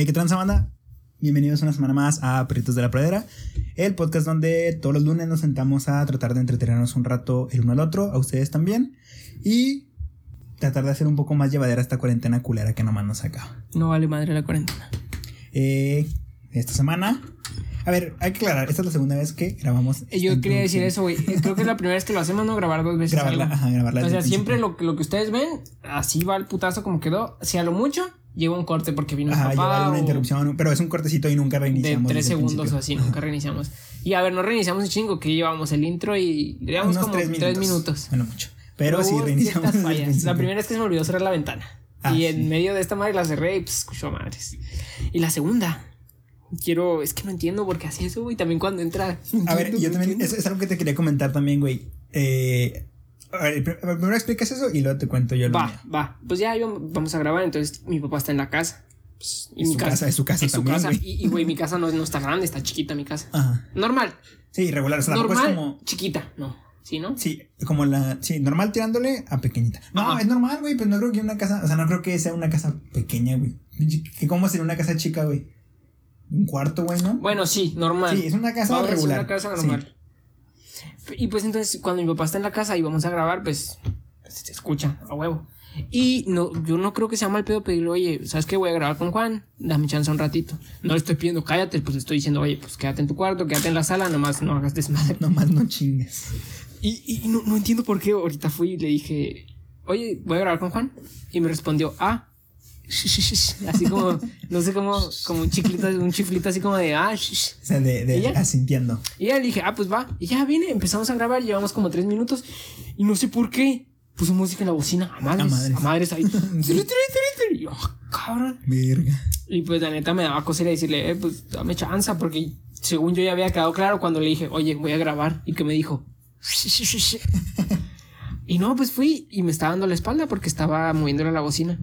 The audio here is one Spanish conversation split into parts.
Eh, ¿Qué transa banda? Bienvenidos una semana más a Perritos de la Pradera, el podcast donde todos los lunes nos sentamos a tratar de entretenernos un rato el uno al otro, a ustedes también, y tratar de hacer un poco más llevadera esta cuarentena culera que nomás nos acaba. No vale madre la cuarentena. Eh, esta semana, a ver, hay que aclarar, esta es la segunda vez que grabamos. Eh, Yo quería decir eso, güey. Creo que es la primera vez que lo hacemos, no grabar dos veces. Grabarla, algo. ajá, grabarla O sea, siempre lo, lo que ustedes ven, así va el putazo como quedó. Si a lo mucho, lleva un corte porque vino Ajá, el papá. o interrupción, pero es un cortecito y nunca de reiniciamos. tres desde el segundos o así, nunca reiniciamos. Y a ver, no reiniciamos un chingo, que llevamos el intro y llevamos Unos como tres minutos. Bueno, mucho. Pero sí reiniciamos. La primera es que se me olvidó cerrar la ventana. Ah, y sí. en medio de esta madre la cerré y pues escuchó a madres. Y la segunda, quiero, es que no entiendo por qué hace eso, güey. También cuando entra. A ver, yo también, es, es algo que te quería comentar también, güey. Eh, a ver, pr- primero explicas eso y luego te cuento yo lo mío. Va, va. Pues ya yo- vamos a grabar, entonces mi papá está en la casa. Pues, y Es mi su casa, es su casa también, güey. Y, y, güey, mi casa no, no está grande, está chiquita mi casa. Ajá. Normal. Sí, regular. O sea, Normal, es como. chiquita. No. ¿Sí, no? Sí, como la. Sí, normal tirándole a pequeñita. No, Ajá. es normal, güey, pero no creo que una casa. O sea, no creo que sea una casa pequeña, güey. ¿Que ¿Cómo sería una casa chica, güey? Un cuarto, güey, ¿no? Bueno, sí, normal. Sí, es una casa Vamos regular. una casa Sí. Y pues entonces cuando mi papá está en la casa y vamos a grabar, pues se escucha a huevo. Y no, yo no creo que sea mal pedo pedirle, oye, ¿sabes qué? Voy a grabar con Juan, dame chance un ratito. No le estoy pidiendo, cállate, pues estoy diciendo, oye, pues quédate en tu cuarto, quédate en la sala, nomás no hagas desmadre. Nomás no chingues. Y, y no, no entiendo por qué ahorita fui y le dije, oye, voy a grabar con Juan. Y me respondió, ah, así como, no sé cómo, como un chiclito, un chiflito así como de, ah, O sea, de, de ¿Y ya? asintiendo. y ya le dije, ah, pues va. Y ya vine, empezamos a grabar, llevamos como tres minutos. Y no sé por qué. Puso música en la bocina. A madres. A madres. A madres ahí. Tiri. Y yo, "Ah, cabrón. Verga. Y pues la neta me daba cosa ir a decirle, eh, pues dame chanza. Porque según yo ya había quedado claro cuando le dije, oye, voy a grabar. Y que me dijo, y no, pues fui y me estaba dando la espalda porque estaba moviéndole la bocina.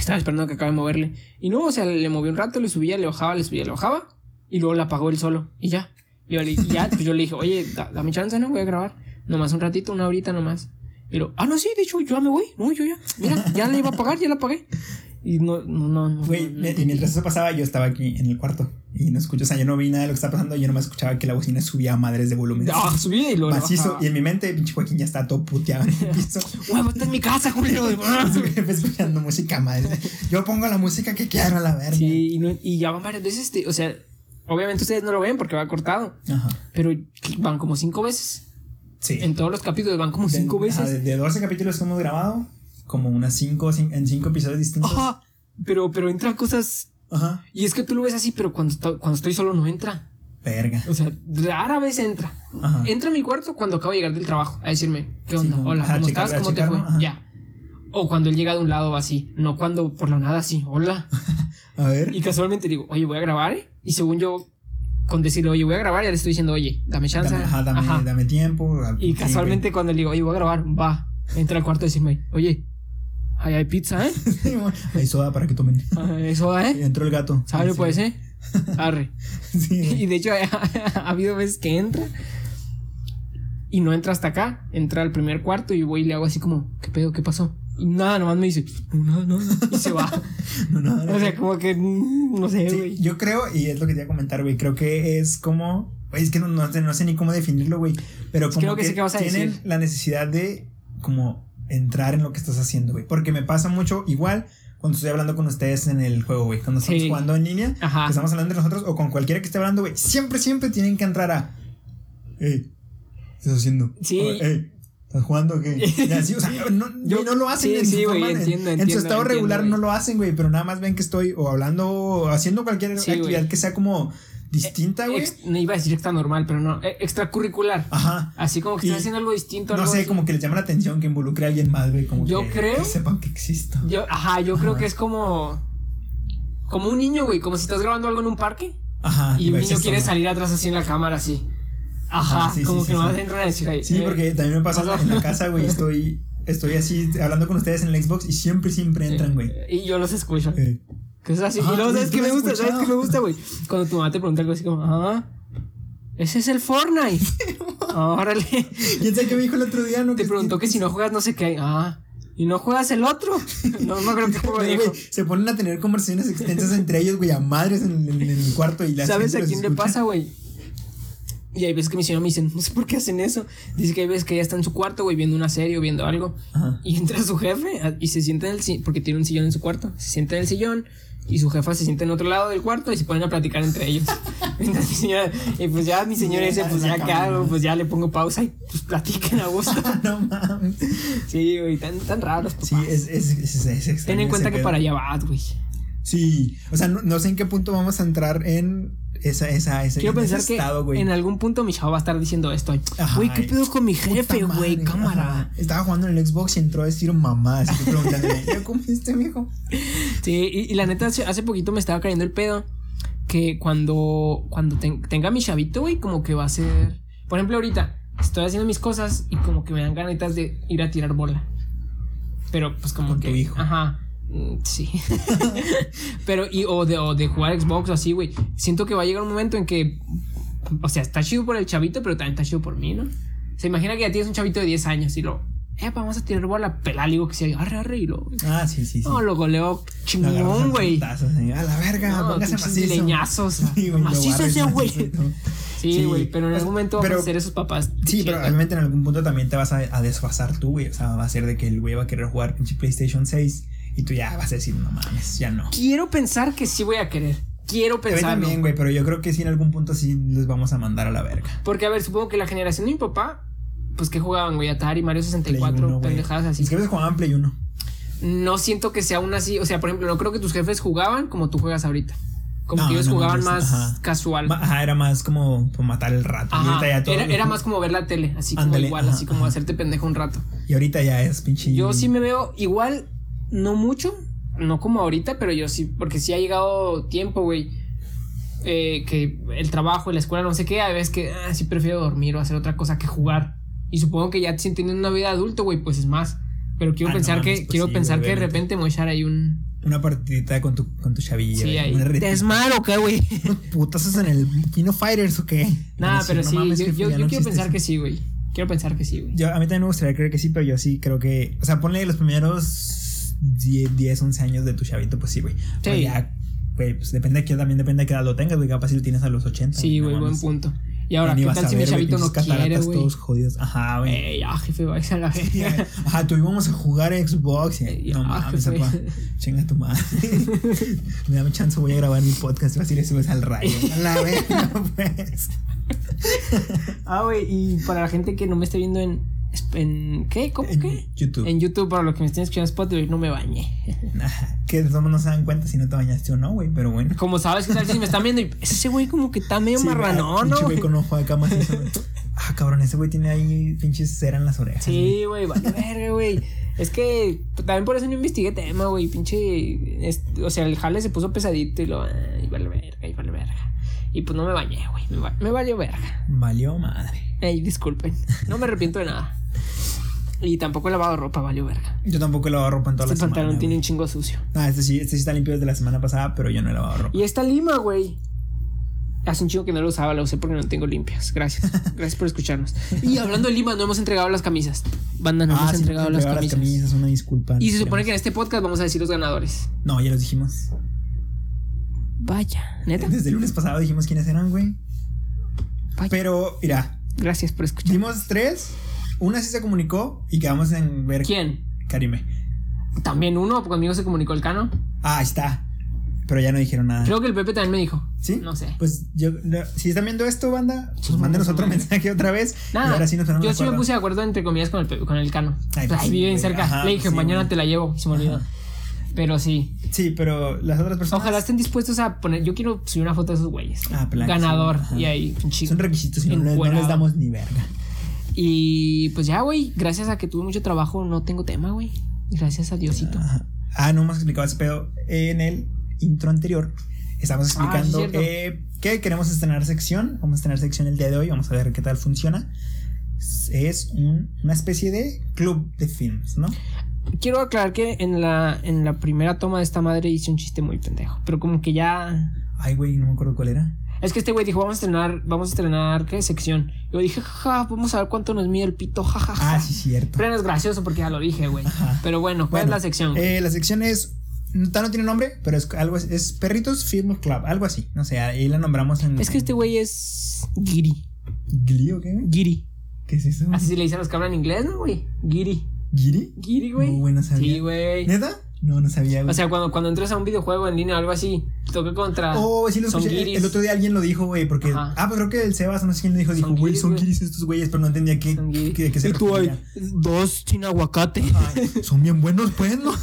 Estaba esperando que acabe de moverle. Y no, o sea, le moví un rato, le subía, le bajaba, le subía, le bajaba. Y luego la apagó él solo. Y ya. Y yo le- y ya, pues yo le dije, oye, da- dame chance, ¿no? Voy a grabar. Nomás un ratito, una horita nomás. Y lo, ah, no, sí, de hecho, yo ya me voy. No, yo ya. Mira, ya le iba a pagar, ya la pagué. Y no, no, no. Güey, no, no y mientras eso pasaba, yo estaba aquí en el cuarto y no escucho, o sea, yo no vi nada de lo que estaba pasando, yo nomás escuchaba que la bocina subía a madres de volumen. Ah, subí y le macizo, y en mi mente, pinche Joaquín ya está todo puteado en el piso. Huevo, está en mi casa, jefe escuchando música madre. Yo pongo la música que quiero a la verga. Sí, y, no- y ya van varias veces, o sea, obviamente ustedes no lo ven porque va cortado, Ajá. pero van como cinco veces. Sí. En todos los capítulos van como cinco De- veces. De, de 12 capítulos que hemos grabado, como unas 5 en 5 episodios distintos. Ajá. Pero, pero entran cosas. Ajá. Y es que tú lo ves así, pero cuando, estoy- cuando estoy solo no entra. Verga. O sea, rara vez entra. Ajá. Entra a mi cuarto cuando acabo de llegar del trabajo a decirme, ¿qué onda? Hola, ¿cómo checar- estás? ¿Cómo te fue? Ya. O cuando él llega de un lado así, no cuando por la nada así, hola. A ver. Y casualmente digo, oye, voy a grabar, ¿eh? Y según yo, con decirle, oye, voy a grabar, ya le estoy diciendo, oye, dame chance. Dame, ajá, dame, Ajá. dame tiempo. Y casualmente cuando le digo, oye, voy a grabar, va, entra al cuarto y decirme, oye, ahí hay pizza, ¿eh? Hay soda para que tomen. Ah, Eso va, Y ¿eh? entró el gato. ¿Sabe Sí, pues, eh? Arre. Sí. Y de hecho, ha, habido veces que entra y no entra hasta acá, entra al primer cuarto y voy y le hago así como, ¿qué pedo? ¿Qué pasó? Y nada, nomás me dice, no, no, no, y se va. No, no, no. O sea, como que, mm, no sé, Sí, güey. yo creo, y es lo que te iba a comentar, güey. Creo que es como. Güey, es que no, no sé, no sé ni cómo definirlo, güey. Pero como Creo que tienen decir. la necesidad de como entrar en lo que estás haciendo, güey. Porque me pasa mucho igual cuando estoy hablando con ustedes en el juego, güey. Cuando estamos Sí. jugando en línea, Ajá. que estamos hablando de nosotros, o con cualquiera que esté hablando, güey. Siempre, siempre tienen que entrar a. Ey, ¿qué estás haciendo? Sí. O, "Ey, ¿Estás jugando o qué? Y así, o sea, no, Yo- no lo hacen sí, en, su sí, forma, en- entiendo, en su estado entiendo, regular no lo hacen, güey, pero nada más ven que estoy o hablando o haciendo cualquier actividad que sea como distinta, güey. Ex- no iba a decir extra normal, pero no, eh, extracurricular. Ajá. Así como que estás haciendo algo distinto. No algo sé, así. como que les llama la atención que involucre a alguien más, güey, como Yo que, creo- que sepan que existo. Yo, ajá, yo creo que es como. Como un niño, güey. Como si estás grabando algo en un parque Ajá. y un niño quiere ¿no? salir atrás así en la cámara, así. Ajá, Ajá, sí, como sí, que sí, nomás sí. entran a decir ahí. Sí, eh, porque también me pasa en la casa, güey, estoy estoy así hablando con ustedes en el Xbox y siempre siempre entran, güey. Y yo los escucho. Que es así. Ajá, y luego, ¿sabes qué me gusta? ¿Sabes qué me gusta, güey? Cuando tu mamá te pregunta algo así como, ah, ese es el Fortnite. Órale. ¿Quién sabe qué me dijo el otro día? No? Te Que- preguntó que si no juegas no sé qué. Ah, ¿Y no juegas el otro? No, no creo que juego se ponen a tener conversaciones extensas entre ellos, güey, a madres en, en- en el cuarto y la ¿Sabes a quién le pasa, güey? Y hay veces que mi señora me dicen, no sé por qué hacen eso. Dice que hay veces que ella está en su cuarto, güey, viendo una serie o viendo algo. Ajá. Y entra su jefe y se sienta en el sillón, porque tiene un sillón en su cuarto. Se sienta en el sillón y su jefa se sienta en otro lado del cuarto y se ponen a platicar entre ellos. Mientras mi señora, y pues ya mi señora dice, pues ya qué hago, pues ya le pongo pausa y pues platiquen a gusto. no mames. Sí, güey, tan, tan raros, papás. Sí, es, es, es, es- es extraño Ten en cuenta que pedo. para allá vas, güey. Sí, o sea, no, no sé en qué punto vamos a entrar en esa, esa, ese, Quiero ese pensar que güey. en algún punto mi chavo va a estar diciendo esto. Güey, ¿qué pedo con mi jefe, güey? Cámara. ajá. Estaba jugando en el Xbox y entró a decir mamá, así que preguntándole, ¿ya comiste, mijo? Sí, y, y la neta, hace, hace poquito me estaba cayendo el pedo que cuando, cuando ten- tenga mi chavito, güey, como que va a ser. Por ejemplo, ahorita estoy haciendo mis cosas y como que me dan ganitas de ir a tirar bola. Pero pues como Con que. tu hijo. Ajá. Mm, Sí. Pero, y, o de, o de jugar Xbox o así, güey. Siento que va a llegar un momento en que. O sea, está chido por el chavito, pero también está chido por mí, ¿no? Se imagina que ya tienes un chavito de 10 años y lo. Eh, vamos a tirar bola. Peláligo que se arre, arre y lo. Ah, sí, sí, sí. No, lo goleo chingón, güey. A la verga, No, póngase macizo. leñazos. Sí, güey, Macizo ese, güey. Sí, güey, pero en algún momento pero- a ser esos papás. Sí, pero obviamente en algún punto también te vas a, a desfasar tú, güey. O sea, va a ser de que el güey va a querer jugar pinche PlayStation 6 y tú ya vas a decir, no mames, ya no. Quiero pensar que sí voy a querer. Quiero A mí pensarlo. también, güey, pero yo creo que sí en algún punto sí les vamos a mandar a la verga. Porque, a ver, supongo que la generación de mi papá, pues que jugaban, güey, Atari, Mario Play 64, uno, güey. pendejadas así. Es que a veces jugaban Play 1. No siento que sea aún así. O sea, por ejemplo, no creo que tus jefes jugaban como tú juegas ahorita. Como No, que ellos no, jugaban no, más ajá. casual. Ajá, era más como, matar el rato. y Ajá, ahorita ya todo. era, era más como ver la tele, así como igual, ajá, así como hacerte pendejo un rato. Y ahorita ya es pinche. Yo sí me veo igual, no mucho, no como ahorita, pero yo sí, porque sí ha llegado tiempo, güey. eh, que el trabajo, la escuela, no sé qué, a veces que ah, sí prefiero dormir o hacer otra cosa que jugar. Y supongo que ya si teniendo una vida adulto, güey, pues es más. Pero quiero Ah, no pensar mames, que pues quiero sí, pensar que de repente voy a echar ahí un Una partidita con tu, con tu chavillo. sí, ahí. ¿Desmar o qué, güey? ¿Unos putazos en el Kino Fighters o qué? A pero sí, "No mames, yo, no quiero pensar eso". que sí, güey. Quiero pensar que sí, güey. Yo, a mí también me gustaría creer que sí, pero yo sí creo que. O sea, ponle los primeros 10, 10 11 años de tu chavito, pues sí, güey. Sí. ya, güey, pues depende de qué, también depende de qué edad lo tengas, güey. Capaz si lo tienes a los 80. Sí, no güey, buen mames. punto. Y ahora, ¿qué vas tal a si mi chavito no quiere, güey? todos jodidos. Ajá, güey. Ya, jefe, vais a la verga. Ajá, tú íbamos a jugar Xbox. y- Eh, no mames, papá. Chinga tu madre. Me da chance, voy a grabar mi podcast. Así le subes al rayo. A la verga, pues. Ah, güey, y para la gente que no me esté viendo en. En ¿Qué? ¿Cómo En qué? YouTube. En YouTube, para los que me estén escuchando en Spotify, no me bañé. Ajá, Que no se dan cuenta si no te bañaste o no, güey. Pero bueno. Como sabes, que si me están viendo y ese güey como que está medio Sí, marranón, pinche ¿no? güey con ojo acá. Ah, cabrón, ese güey tiene ahí pinches cera en las orejas. Sí, güey, vale verga, güey. Es que también por eso no investigué tema, güey. Pinche. es- o sea, el jale se puso pesadito y lo. Ay, vale verga, y vale verga. Y pues no me bañé, güey. Me, va- me valió verga. Valió madre. Ey, disculpen. No me arrepiento de nada. Y tampoco he lavado ropa, valió verga. Yo tampoco he lavado ropa en toda Este la pantalón semana. tiene güey. un chingo sucio. Ah, este sí, este sí está limpio desde la semana pasada, pero yo no he lavado ropa. Y esta lima, güey. Hace un chingo que no lo usaba, la usé porque no tengo limpias. Gracias. Gracias por escucharnos. Y hablando de lima, no hemos entregado las camisas. Banda, no hemos Ah, sí, entregado me las camisas. una disculpa. Y se supone que en este podcast vamos a decir los ganadores. No, ya los dijimos. Vaya, neta. Desde el lunes pasado dijimos quiénes eran, güey. Pero, mira, Gracias por escuchar. dimos tres. Una sí se comunicó y quedamos en ver. ¿Quién? Karime. También uno, conmigo se comunicó el cano. Ah, ahí está. Pero ya no dijeron nada. Creo que el Pepe también me dijo. ¿Sí? No sé. Pues yo, no, si están viendo esto, banda, pues mándenos no, otro mensaje otra vez. y Nada, ahora sí nos yo sí me puse de acuerdo entre comillas con el, con el cano. Ay, Pues pues ahí sí, bien cerca. Ajá, Le dije, sí, mañana güey. te la llevo. y Se me olvidó. Ajá. Pero sí. Sí, pero las otras personas. Ojalá estén dispuestos a poner. Yo quiero subir una foto de esos güeyes. Ah, plan sí, Ganador. y ahí, pinche Son requisitos y no, les damos ni verga. Y pues ya, güey. Gracias a que tuve mucho trabajo, no tengo tema, güey. Gracias a Diosito. Ajá. Ah, no hemos explicado ese pedo en el intro anterior. Estamos Ah, explicando eh, que queremos estrenar sección. Vamos a estrenar sección el día de hoy. Vamos a ver qué tal funciona. Es un- una especie de club de films, ¿no? Quiero aclarar que en la, en la primera toma de esta madre hice un chiste muy pendejo. Pero como que ya. Ay, güey, no me acuerdo cuál era. Es que este güey dijo, vamos a estrenar, vamos a estrenar, ¿qué sección? Yo dije, jaja, vamos a ver cuánto nos mide el pito, jajaja. Ah, sí, cierto. Pero no es gracioso porque ya lo dije, güey. Pero bueno, ¿cuál Bueno, es la sección? eh, la sección es. No, no tiene nombre, pero es algo es, es Perritos Film Club, algo así. No sé, ahí la nombramos en. es que este güey es Giri. ¿Giri o qué? Giri. ¿Qué es eso? Así se le dicen los que hablan inglés, ¿no, güey? Giri. ¿Giri? Giri, güey. Güey, no sabía. Sí, güey. ¿Neta? No, no sabía, güey. O sea, cuando, cuando entras a un videojuego en línea o algo así, toca contra. Oh, sí lo son escuché. guiris. El otro día alguien lo dijo, güey, porque. Ajá. Ah, pues creo que el Sebas, no sé quién lo dijo, dijo, Son güey, guiris, son guiris estos güeyes, pero no entendía qué, qué, qué se Y tú, güey, dos sin aguacate. Ay, son bien buenos, pues, ¿no?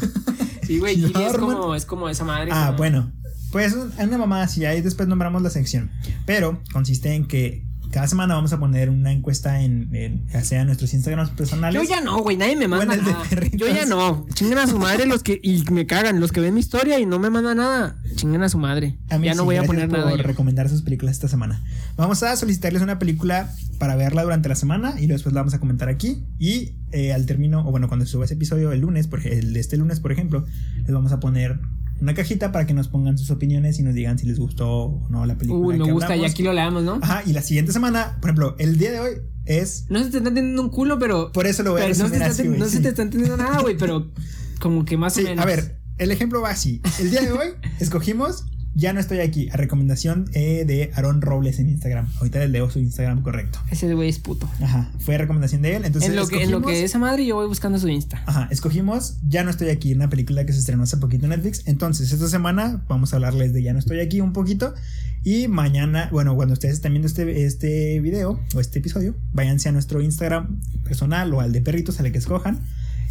Sí, güey, Giri es como, es como esa madre. Ah, como- bueno. Pues es una mamá así, ahí después nombramos la sección. Pero consiste en que cada semana vamos a poner una encuesta en, en ya sea en nuestros Instagrams personales. Yo ya no, güey, nadie me manda nada. Yo ya no. Chinguen a su madre los que. Y me cagan, los que ven mi historia y no me mandan nada. Chinguen a su madre. A mí ya sí, no voy a poner por nada. yo. recomendar sus películas esta semana. Vamos a solicitarles una película para verla durante la semana y después la vamos a comentar aquí. Y eh, al término, o bueno, cuando suba ese episodio el lunes, por, ej- el de este lunes, por ejemplo, les vamos a poner una cajita para que nos pongan sus opiniones y nos digan si les gustó o no la película. Uy, me que gusta, y hablamos. aquí lo leamos, ¿no? Ajá, y la siguiente semana, por ejemplo, el día de hoy es. No se te está entendiendo un culo, pero. Por eso lo voy a pero no, se te está, se te entendiendo nada, güey, pero como que más Sí, o menos. a ver, el ejemplo va así. El día de hoy escogimos Ya no estoy aquí, a recomendación eh, de Aaron Robles en Instagram. Ahorita les leo su Instagram correcto. Ese güey es puto. Ajá, fue recomendación de él. Entonces, en, lo que, en lo que esa madre yo voy buscando su Insta. Ajá, escogimos Ya no estoy aquí, una película que se estrenó hace poquito en Netflix. Entonces, esta semana vamos a hablarles de Ya no estoy aquí un poquito. Y mañana, bueno, cuando ustedes estén viendo este, este video o este episodio, váyanse a nuestro Instagram personal o al de perritos, al que escojan.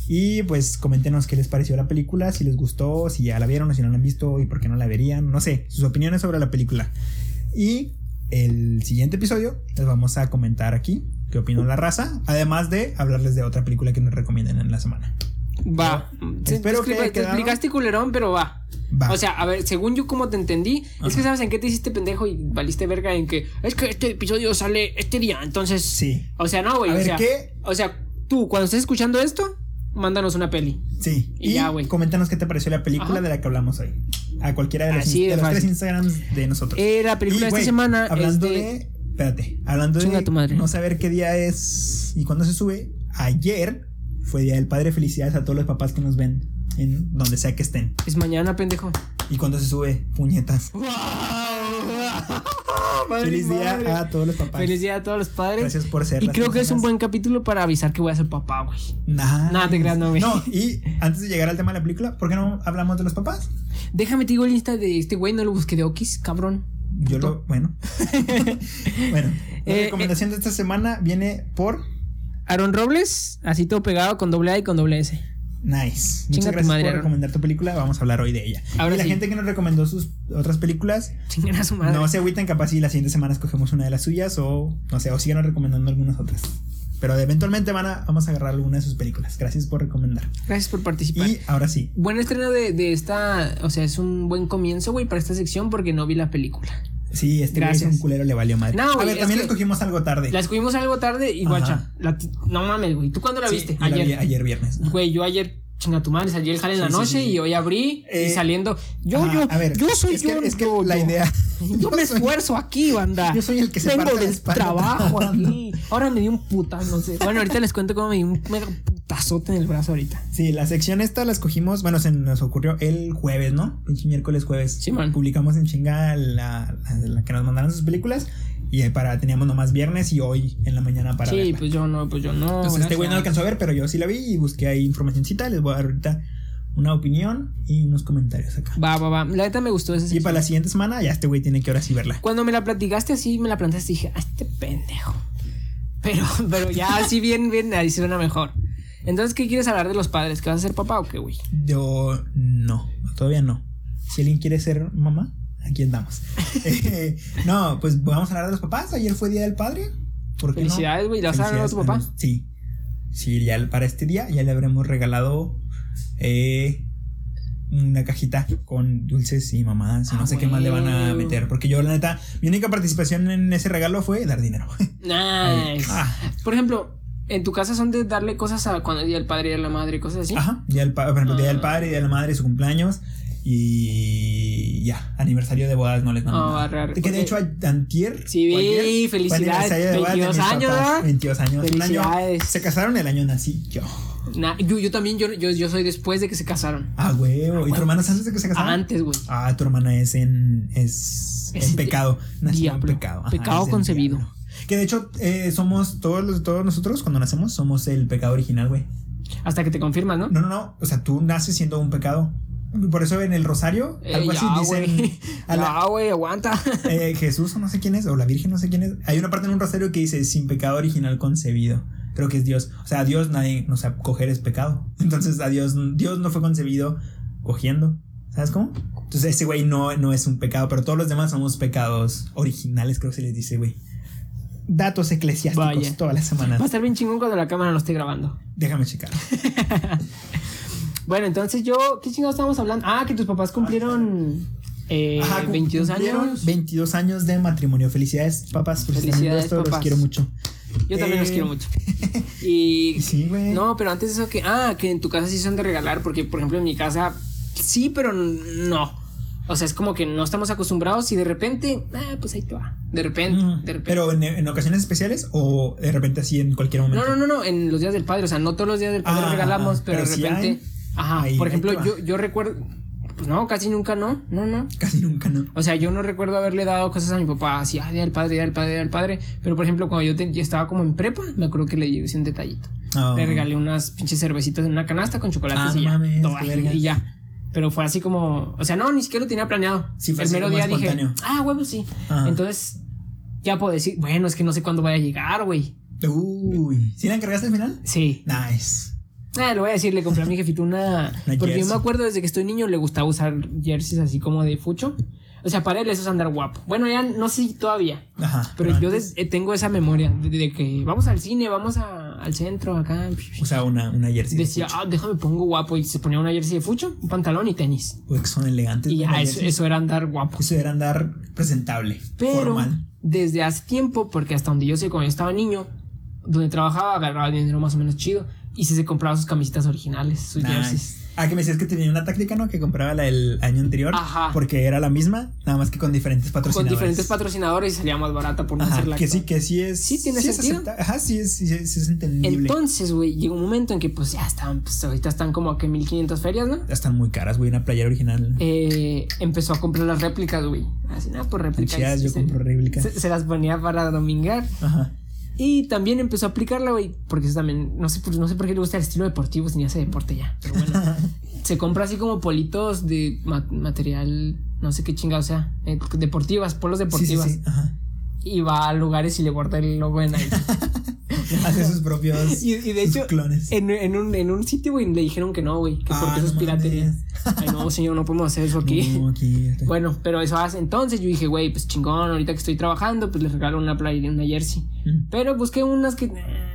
Y pues coméntenos qué les pareció la película, si les gustó, si ya la vieron o si no la han visto y por qué no la verían. No sé, sus opiniones sobre la película. Y el siguiente episodio les vamos a comentar aquí qué opinó la raza, además de hablarles de otra película que nos recomienden en la semana. Va. Te- Espero te, que te explicaste culerón, pero va. Va. O sea, a ver, según yo como te entendí, es que Ajá. sabes en qué te hiciste pendejo y valiste verga en que es que este episodio sale este día, entonces. Sí. O sea, no, güey. A o sea, ¿qué? O sea, tú, cuando estés escuchando esto, mándanos una peli. Sí. Y Y, ya, güey. coméntanos qué te pareció la película Ajá. de la que hablamos hoy. A cualquiera de los, Así de los tres. Instagrams de nosotros. Eh, la película Y, de esta semana Hablando es de- de. Espérate. Hablando Chinga de tu madre. no saber qué día es y cuándo se sube. Ayer fue Día del Padre. Felicidades a todos los papás que nos ven en donde sea que estén. Es mañana, pendejo. Y cuando se sube, puñetas. Madre Feliz día madre. a todos los papás. Feliz día a todos los padres. Gracias por ser Y creo que es un buen capítulo para avisar que voy a ser papá, güey. Nah. Nada, te creas, no, güey. No, y antes de llegar al tema de la película, ¿por qué no hablamos de los papás? Déjame te digo el Insta de este güey, no lo busqué de Okis, cabrón. Yo lo. Bueno. bueno. La Eh, recomendación de esta semana viene por. Aaron Robles, así todo pegado con doble A y con doble S. Nice. Chinga Muchas gracias madre, por recomendar tu película. Vamos a hablar hoy de ella. Ahora y la sí. gente que nos recomendó sus otras películas, Chinguen a su madre. no se agüiten, capaz si la siguiente semana escogemos una de las suyas o no sé, o sigan recomendando algunas otras. Pero eventualmente van a, vamos a agarrar alguna de sus películas. Gracias por recomendar. Gracias por participar. Y ahora sí. Buen estreno de, de esta. O sea, es un buen comienzo, güey, para esta sección porque no vi la película. Sí, este Gracias. un culero le valió madre. No, a güey, ver, es también la escogimos algo tarde. La escogimos algo tarde y guacha. la no mames, güey. ¿Tú cuándo la Sí, viste? yo la vi ayer. ayer viernes. Güey, yo ayer. Chinga tu madre, salí el jale en la Sí, noche sí. y hoy abrí y Eh, saliendo. Yo, yo, a ver, yo soy es que- yo. es que yo, la idea- Yo yo me soy- esfuerzo aquí, banda. yo soy el que se Vengo parte del trabajo aquí. Ahora me di un putazo, no sé. Bueno, ahorita les cuento cómo me di un mega putazote en el brazo ahorita. Sí, la sección esta la escogimos, bueno, se nos ocurrió el jueves, ¿no? Pinche miércoles jueves. Sí, man. Publicamos en chinga la, la- la que nos mandaron sus películas y para teníamos nomás viernes y hoy en la mañana para sí, verla. pues yo no, pues yo no. Entonces este güey no alcanzó a ver, pero yo sí la vi y busqué ahí informacioncita, les voy a dar ahorita una opinión y unos comentarios acá. Va, va, va. La neta me gustó esa Y para la siguiente semana ya este güey tiene que ahora sí verla. Cuando me la platicaste así, me la planteaste y dije, ah, este pendejo. Pero, pero ya así bien, bien, ahí suena mejor. Entonces, ¿qué quieres hablar de los padres? ¿Que vas a ser papá o qué, güey? Yo no, todavía no. Si alguien quiere ser mamá, aquí andamos. Eh, no, pues vamos a hablar de los papás. Ayer fue Día del Padre. ¿Por qué no? Felicidades, güey. ¿Le vas a tu papá? Sí. Sí, ya para este día ya le habremos regalado eh, una cajita con dulces y mamás y no Ah, sé qué más le van a meter. Porque yo, la neta, mi única participación en ese regalo fue dar dinero. Nice. Ah. Por ejemplo, en tu casa son de darle cosas a cuando el día del padre y a la madre, cosas así. Ajá. Día del pa- por ejemplo, Día del Ah. Padre, Día de la Madre, su cumpleaños. Y ya, aniversario de bodas no les mando No, nada. arre, arre, que de hecho antier Sí, ayer, felicidades, de bodas de 22 mis años, papás. ¿verdad? 22 años, un año. Felicidades. Se casaron el año nací yo. Yo, yo también, yo, yo, yo soy después de que se casaron. Ah, huevo. ¿Y tu hermana es antes de que se casaron? Antes, güey. Ah, tu hermana es en. Es, Es en pecado. Nació en diablo. pecado. Ajá, Pecado el concebido. diablo. Que de hecho, eh, somos todos los, todos nosotros cuando nacemos, somos el pecado original, güey. Hasta que te confirmas, ¿no? No, no, no. O sea, tú naces siendo un pecado. Por eso en el rosario, Eh, algo así dicen. güey. a la- Ya, güey, aguanta. eh, Jesús o no sé quién es, o la Virgen no sé quién es. Hay una parte en un rosario que dice sin pecado original concebido. Creo que es Dios. O sea, a Dios nadie, o sea, coger es pecado. Entonces, a Dios, Dios no fue concebido cogiendo. ¿Sabes cómo? Entonces, ese güey no, no es un pecado, pero todos los demás somos pecados originales, creo que se les dice, güey. Datos eclesiásticos Vaya. todas las Va a semanas. estar bien chingón cuando la cámara no esté grabando. Déjame checar. Bueno, entonces yo, ¿qué chingados estábamos hablando? Ah, que tus papás cumplieron eh, Ajá, cum- 22 cumplieron años. 22 años de matrimonio. Felicidades, papás, por si Felicidades, esto, los papás. quiero mucho. Yo también los Eh, quiero mucho. Y Sí, güey. no, pero antes eso que ah, que en tu casa sí son de regalar, porque por ejemplo en mi casa sí, pero no. O sea, es como que no estamos acostumbrados y de repente, ah, pues ahí te va. De repente, Mm, de repente. Pero en, en ocasiones especiales o de repente así en cualquier momento. No, no, no, no, en los días del padre, o sea, no todos los días del padre Ah, regalamos, pero, pero de sí repente, hay. Ajá, Ahí- por ejemplo, yo, yo recuerdo, pues no, casi nunca no, no, no. Casi nunca, ¿no? O sea, yo no recuerdo haberle dado cosas a mi papá así, ah, del padre, del padre, del padre. Pero por ejemplo, cuando yo, te- yo estaba como en prepa, me acuerdo que le llevé un detallito. Ah. Le regalé unas pinches cervecitas en una canasta con chocolates Ah, y ya. mames, y- ya. Pero fue así como, o sea, no, ni siquiera lo tenía planeado. Sí, fue El mero día dije, ah, huevo, sí. Ajá. Entonces, ya puedo decir, bueno, es que no sé cuándo vaya a llegar, güey. Uy. ¿Sí la encargaste al final? Sí. Nice. Ah, le voy a decir, le compré a mi jefito una. Una porque yo me acuerdo desde que estoy niño le gustaba usar jerseys así como de fucho. O sea, para él eso es andar guapo. Bueno, ya no sé todavía. Ajá. Pero yo des- eh, tengo esa memoria de, de que vamos al cine, vamos a- al centro, acá. Usaba una, una jersey. de Decía, ah, déjame pongo guapo. Y se ponía una jersey de fucho, un pantalón y tenis. Güey, que son elegantes. Y ya, eso, eso era andar guapo. Eso era andar presentable. Pero Formal. desde hace tiempo, porque hasta donde yo sé, cuando yo estaba niño, donde trabajaba, agarraba dinero más o menos chido. Y sí se compraba sus camisetas originales, sus jerseys. Nice. Ah, que me decías que tenía una táctica, ¿no? Que compraba la del año anterior. Ajá. Porque era la misma, nada más que con diferentes Con patrocinadores. diferentes patrocinadores y salía más barata por no Ajá, hacer la que sí, que sí es. Sí, tiene es sentido. acepta- Ajá, sí es, sí, es- sí es entendible. Entonces, güey, llegó un momento en que pues ya estaban, pues ahorita están como a que 1500 ferias, ¿no? Ya están muy caras, güey, una playera original. Eh, empezó a comprar las réplicas, güey. Así, nada, por réplicas. Chidas, yo se, compro réplicas. se- se las ponía para domingar. Ajá. Y también empezó a aplicarla, güey. Porque eso también, no sé, por- no sé por qué le gusta el estilo deportivo, si ni hace deporte ya. Pero bueno. se compra así como politos de ma- material, no sé qué chingado sea. eh, deportivas, polos Sí, sí, deportivas. sí. Y va a lugares y le guarda el logo en ahí. Hace sus propios Y, y de hecho, clones. en, en un, en un sitio, güey, le dijeron que no, güey, que Ah, porque eso es no piratería. Ay, no, señor, no podemos hacer eso aquí. No, aquí. Bueno, pero eso hace. Entonces yo dije, güey, pues chingón, ahorita que estoy trabajando, pues les regalo una playa una jersey. Mm. Pero busqué unas que eh,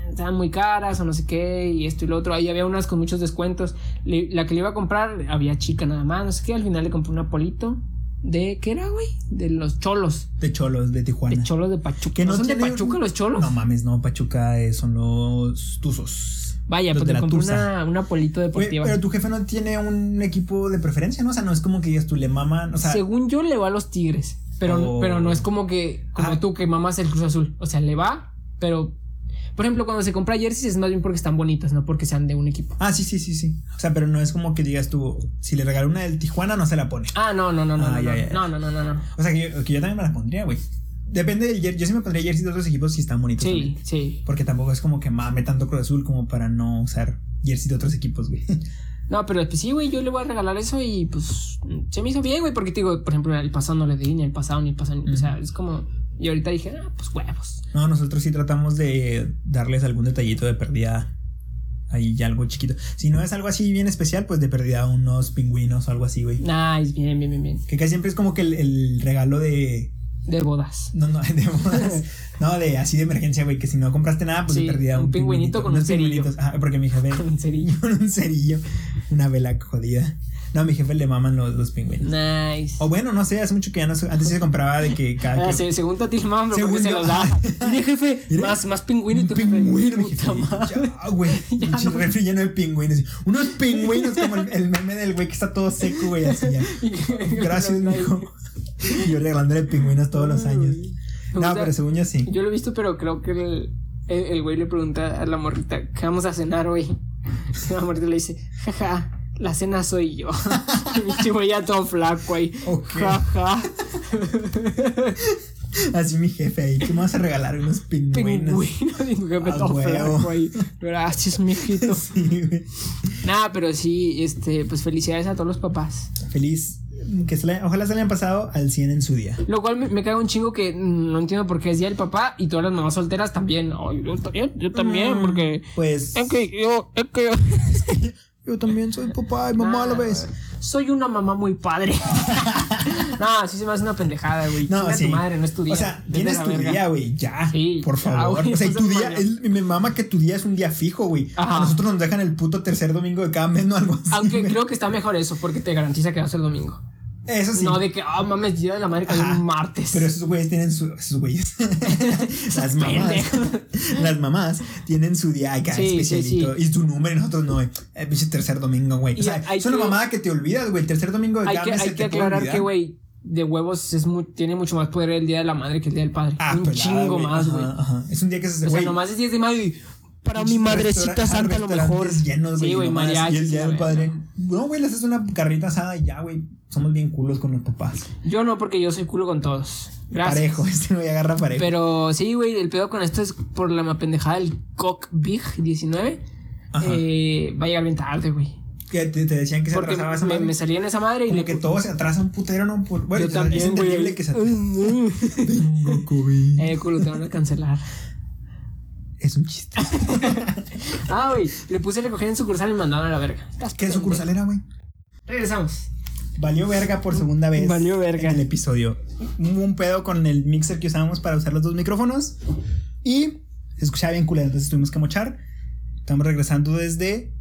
estaban muy caras o no sé qué, y esto y lo otro. Ahí había unas con muchos descuentos. Le- la que le iba a comprar había chica nada más, no sé qué. Al final le compré una polito de. ¿Qué era, güey? De los cholos. De cholos, de Tijuana. De cholos de Pachuca. Que ¿No, no son de Pachuca los cholos? No mames, no, Pachuca eh, son los tuzos. Vaya, los pues compré Tusa. una, una polito deportiva. pero tu jefe no tiene un equipo de preferencia, ¿no? O sea, no es como que digas tú le maman, o sea, Según yo, le va a los Tigres. Pero, Oh. pero no es como que, como Ah. tú, que mamas el Cruz Azul. O sea, le va, pero. Por ejemplo, cuando se compra jerseys es más bien porque están bonitas, no porque sean de un equipo. Ah, sí, sí, sí, sí. O sea, pero no es como que digas tú, si le regalo una del Tijuana, no se la pone. Ah, no, no, no, no. Ah, no, ya, no, ya, no, no, no, no, no. O sea, que yo, que yo también me la pondría, güey. Depende del jersey. Yo sí me pondría jersey de otros equipos si están bonitos. Sí, también. sí. Porque tampoco es como que mame tanto Cruz Azul como para no usar jersey de otros equipos, güey. No, pero pues sí, güey, yo le voy a regalar eso y pues se me hizo bien, güey, porque te digo, por ejemplo, el pasado no le di, ni el pasado, ni el pasado, ni- o sea, es como. Y ahorita dije, ah, pues huevos. No, nosotros sí tratamos de darles algún detallito de perdida. Ahí ya algo chiquito. Si no es algo así bien especial, pues de perdida unos pingüinos o algo así, güey. Nice, bien, bien, bien, bien. Que casi siempre es como que el, el regalo de. De bodas. No, no, de bodas. No, de así de emergencia, güey. Que si no compraste nada, pues Sí, de perdida un pingüinito con unos un cerillo. Ajá, porque mi jefe. Con un cerillo. con un cerillo. Una vela jodida. No, a mi jefe le maman los, los pingüinos. Nice. O bueno, no sé, hace mucho que ya no antes se compraba de que cada Ah, que- según tú a ti, mamá, pero Según porque se los da. Mire, jefe, más, más pingüino y tu pingüino, Puta jefe. madre. Ya, güey. Pinche refri lleno de pingüinos. Unos pingüinos como el, el meme del güey que está todo seco, güey, así ya. Gracias, mijo. Yo regalándole pingüinos todos los años. No, pero según yo sí. Yo lo he visto, pero creo que el, el, el güey le pregunta a la morrita, ¿qué vamos a cenar hoy? Y la morrita le dice, jaja, la cena soy yo. Mi chico ya todo flaco ahí. Ok. Jaja. Así mi jefe ahí. ¿Qué me vas a regalar? Unos pingüinos. Pingüino. Y tu jefe A todo huevo. flaco ahí. Gracias, mijito. Sí, güey. Nada, pero sí, este, pues felicidades a todos los papás. Feliz. Que se le- ojalá se le hayan pasado al 100 en su día. Lo cual me, me caga un chingo que no entiendo por qué es día del papá y todas las mamás solteras también. Ay, yo también, yo también, porque. Pues. Es que yo, es que yo. Yo también soy papá y mamá a la vez. Soy una mamá muy padre. no, sí se me hace una pendejada, güey. No, Chinga sí. tu madre, no es tu día. O sea, tienes tu verga. día, güey, ya. Sí, por ya, favor. güey, o sea, y no tu día, es- me mama que tu día es un día fijo, güey. Ajá. A nosotros nos dejan el puto tercer domingo de cada mes, no algo así. Aunque güey. creo que está mejor eso, porque te garantiza que va a ser domingo. Eso sí. No de que, ah, mames, día de la madre cayó un martes. Pero esos güeyes tienen su. Esos güeyes. Las mamás. Las mamás tienen su día acá Sí, sí, especialito. sí. Y su número y nosotros no, güey. El pinche tercer domingo, güey. O sea, hay es una que- mamada que te olvidas, güey. El tercer domingo de hay cada que, mes hay que te puede aclarar que, güey, de huevos es mu- tiene mucho más poder el día de la madre que el día del padre. Ah, un pelada, chingo güey. más, güey. Es un día que se O sea, güey, nomás es 10 de mayo y para mi madrecita santa a lo mejor. restaurantes llenos, güey, sí, güey. Y el padre. No, güey, le haces una carnita asada y ya, güey. Somos bien culos con los papás. Yo no, porque yo soy culo con todos. Gracias. Parejo, este güey agarra parejo. Pero sí, güey, el pedo con esto es por la pendejada del Cock Big 19. Ajá. Eh, va a llegar bien tarde, güey. que te, te decían que se atrasaba esa me, madre. me salía en esa madre y Como le que todo se atrasa un putero, ¿no? Por- bueno, Yo también, es entendible güey. que se Tengo COVID. Eh, culo, te van a cancelar. Es un chiste. Ah, güey, le puse a recoger en sucursal y me mandaron a la verga. ¿Qué sucursal era, güey? Regresamos. Valió verga por segunda vez. Valió verga. En el episodio. Hubo un pedo con el mixer que usábamos para usar los dos micrófonos. Y se escuchaba bien culero, entonces tuvimos que mochar. Estamos regresando desde.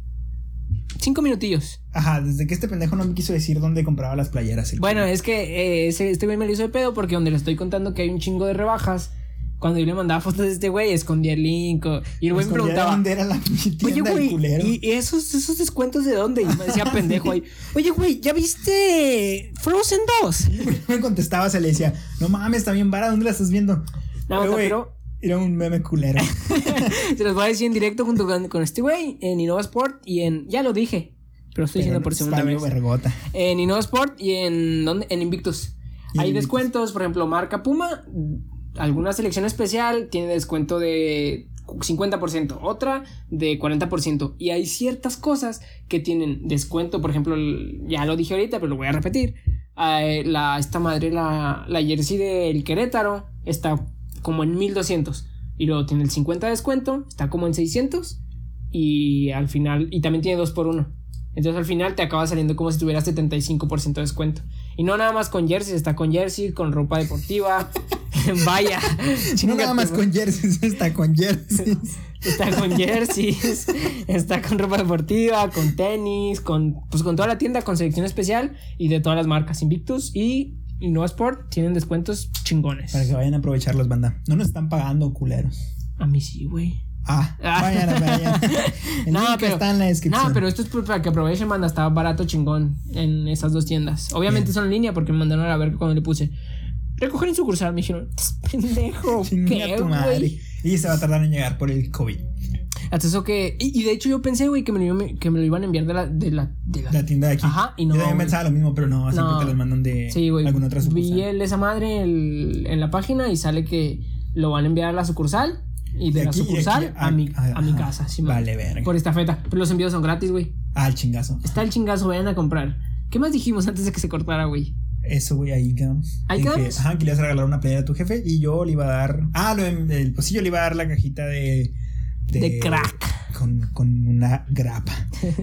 Cinco minutillos. Ajá, desde que este pendejo no me quiso decir dónde compraba las playeras. el Bueno, culo. es que eh, ese- este güey me lo hizo de pedo porque donde le estoy contando que hay un chingo de rebajas, cuando yo le mandaba fotos de este güey, escondía el link. o- y el güey me preguntaba. dónde era la Oye, güey. ¿y y esos, esos descuentos de dónde? Y me decía pendejo ahí. Oye, güey, ¿ya viste Frozen 2? me contestaba, se le decía, no mames, está bien vara, ¿dónde la estás viendo? No, güey, pero Era un meme culero. se los voy a decir en directo junto con, con este güey en Innova Sport y en. Ya lo dije, pero estoy diciendo por segunda vez. vergota. En Innova Sport y en. ¿dónde? En Invictus. Hay Invictus. descuentos, por ejemplo, marca Puma, alguna selección especial tiene descuento de 50%, otra de 40%. Y hay ciertas cosas que tienen descuento, por ejemplo, ya lo dije ahorita, pero lo voy a repetir. Eh, la, esta madre, la, la jersey del Querétaro, está como en 1200. Y luego tiene el 50 de descuento, está como en 600. Y al final, y también tiene 2 por 1 Entonces al final te acaba saliendo como si tuvieras 75% de descuento. Y no nada más con jerseys, está con jersey, con ropa deportiva. Vaya, No nada más con jerseys, está con jerseys. Está con jerseys, está con ropa deportiva, con tenis, con pues con toda la tienda, con selección especial y de todas las marcas. Invictus y Innova Sport tienen descuentos chingones. Para que vayan a aprovechar los banda. No nos están pagando, culeros. A mí sí, güey. Ah, Ah. vayan, vayan. El No, link pero- está en la descripción. No, pero esto es para que aprovechen, manda. Estaba barato chingón en esas dos tiendas. Obviamente Bien. son en línea porque me mandaron a ver cuando le puse. Recoger en sucursal. Me dijeron, "Tss, pendejo. ¿Qué, tu madre. Y se va a tardar en llegar por el COVID. Hasta eso que. Y, y de hecho, yo pensé, güey, que, me lo iban- que me lo iban a enviar de la. De la, de la- La tienda de aquí. Ajá, y no, Yo también pensaba lo mismo, pero no, siempre No. te los mandan de Sí, güey. alguna otra sucursal. Vi el, esa madre el- en la página y sale que lo van a enviar a la sucursal. Y de, De la aquí- sucursal aquí a, mi, a- a mi casa. sí. Vale, verga. Por esta feta. Pero los envíos son gratis, güey. Ah, el chingazo. Está el chingazo, vayan a comprar. ¿Qué más dijimos antes de que se cortara, güey? Eso, güey, ahí quedamos. ¿Ahí que- quedamos? Ajá, que le ibas a regalar una playera a tu jefe y yo le iba a dar. Ah, lo, el, pues sí, yo le iba a dar la cajita de. De crack. Con, con una grapa.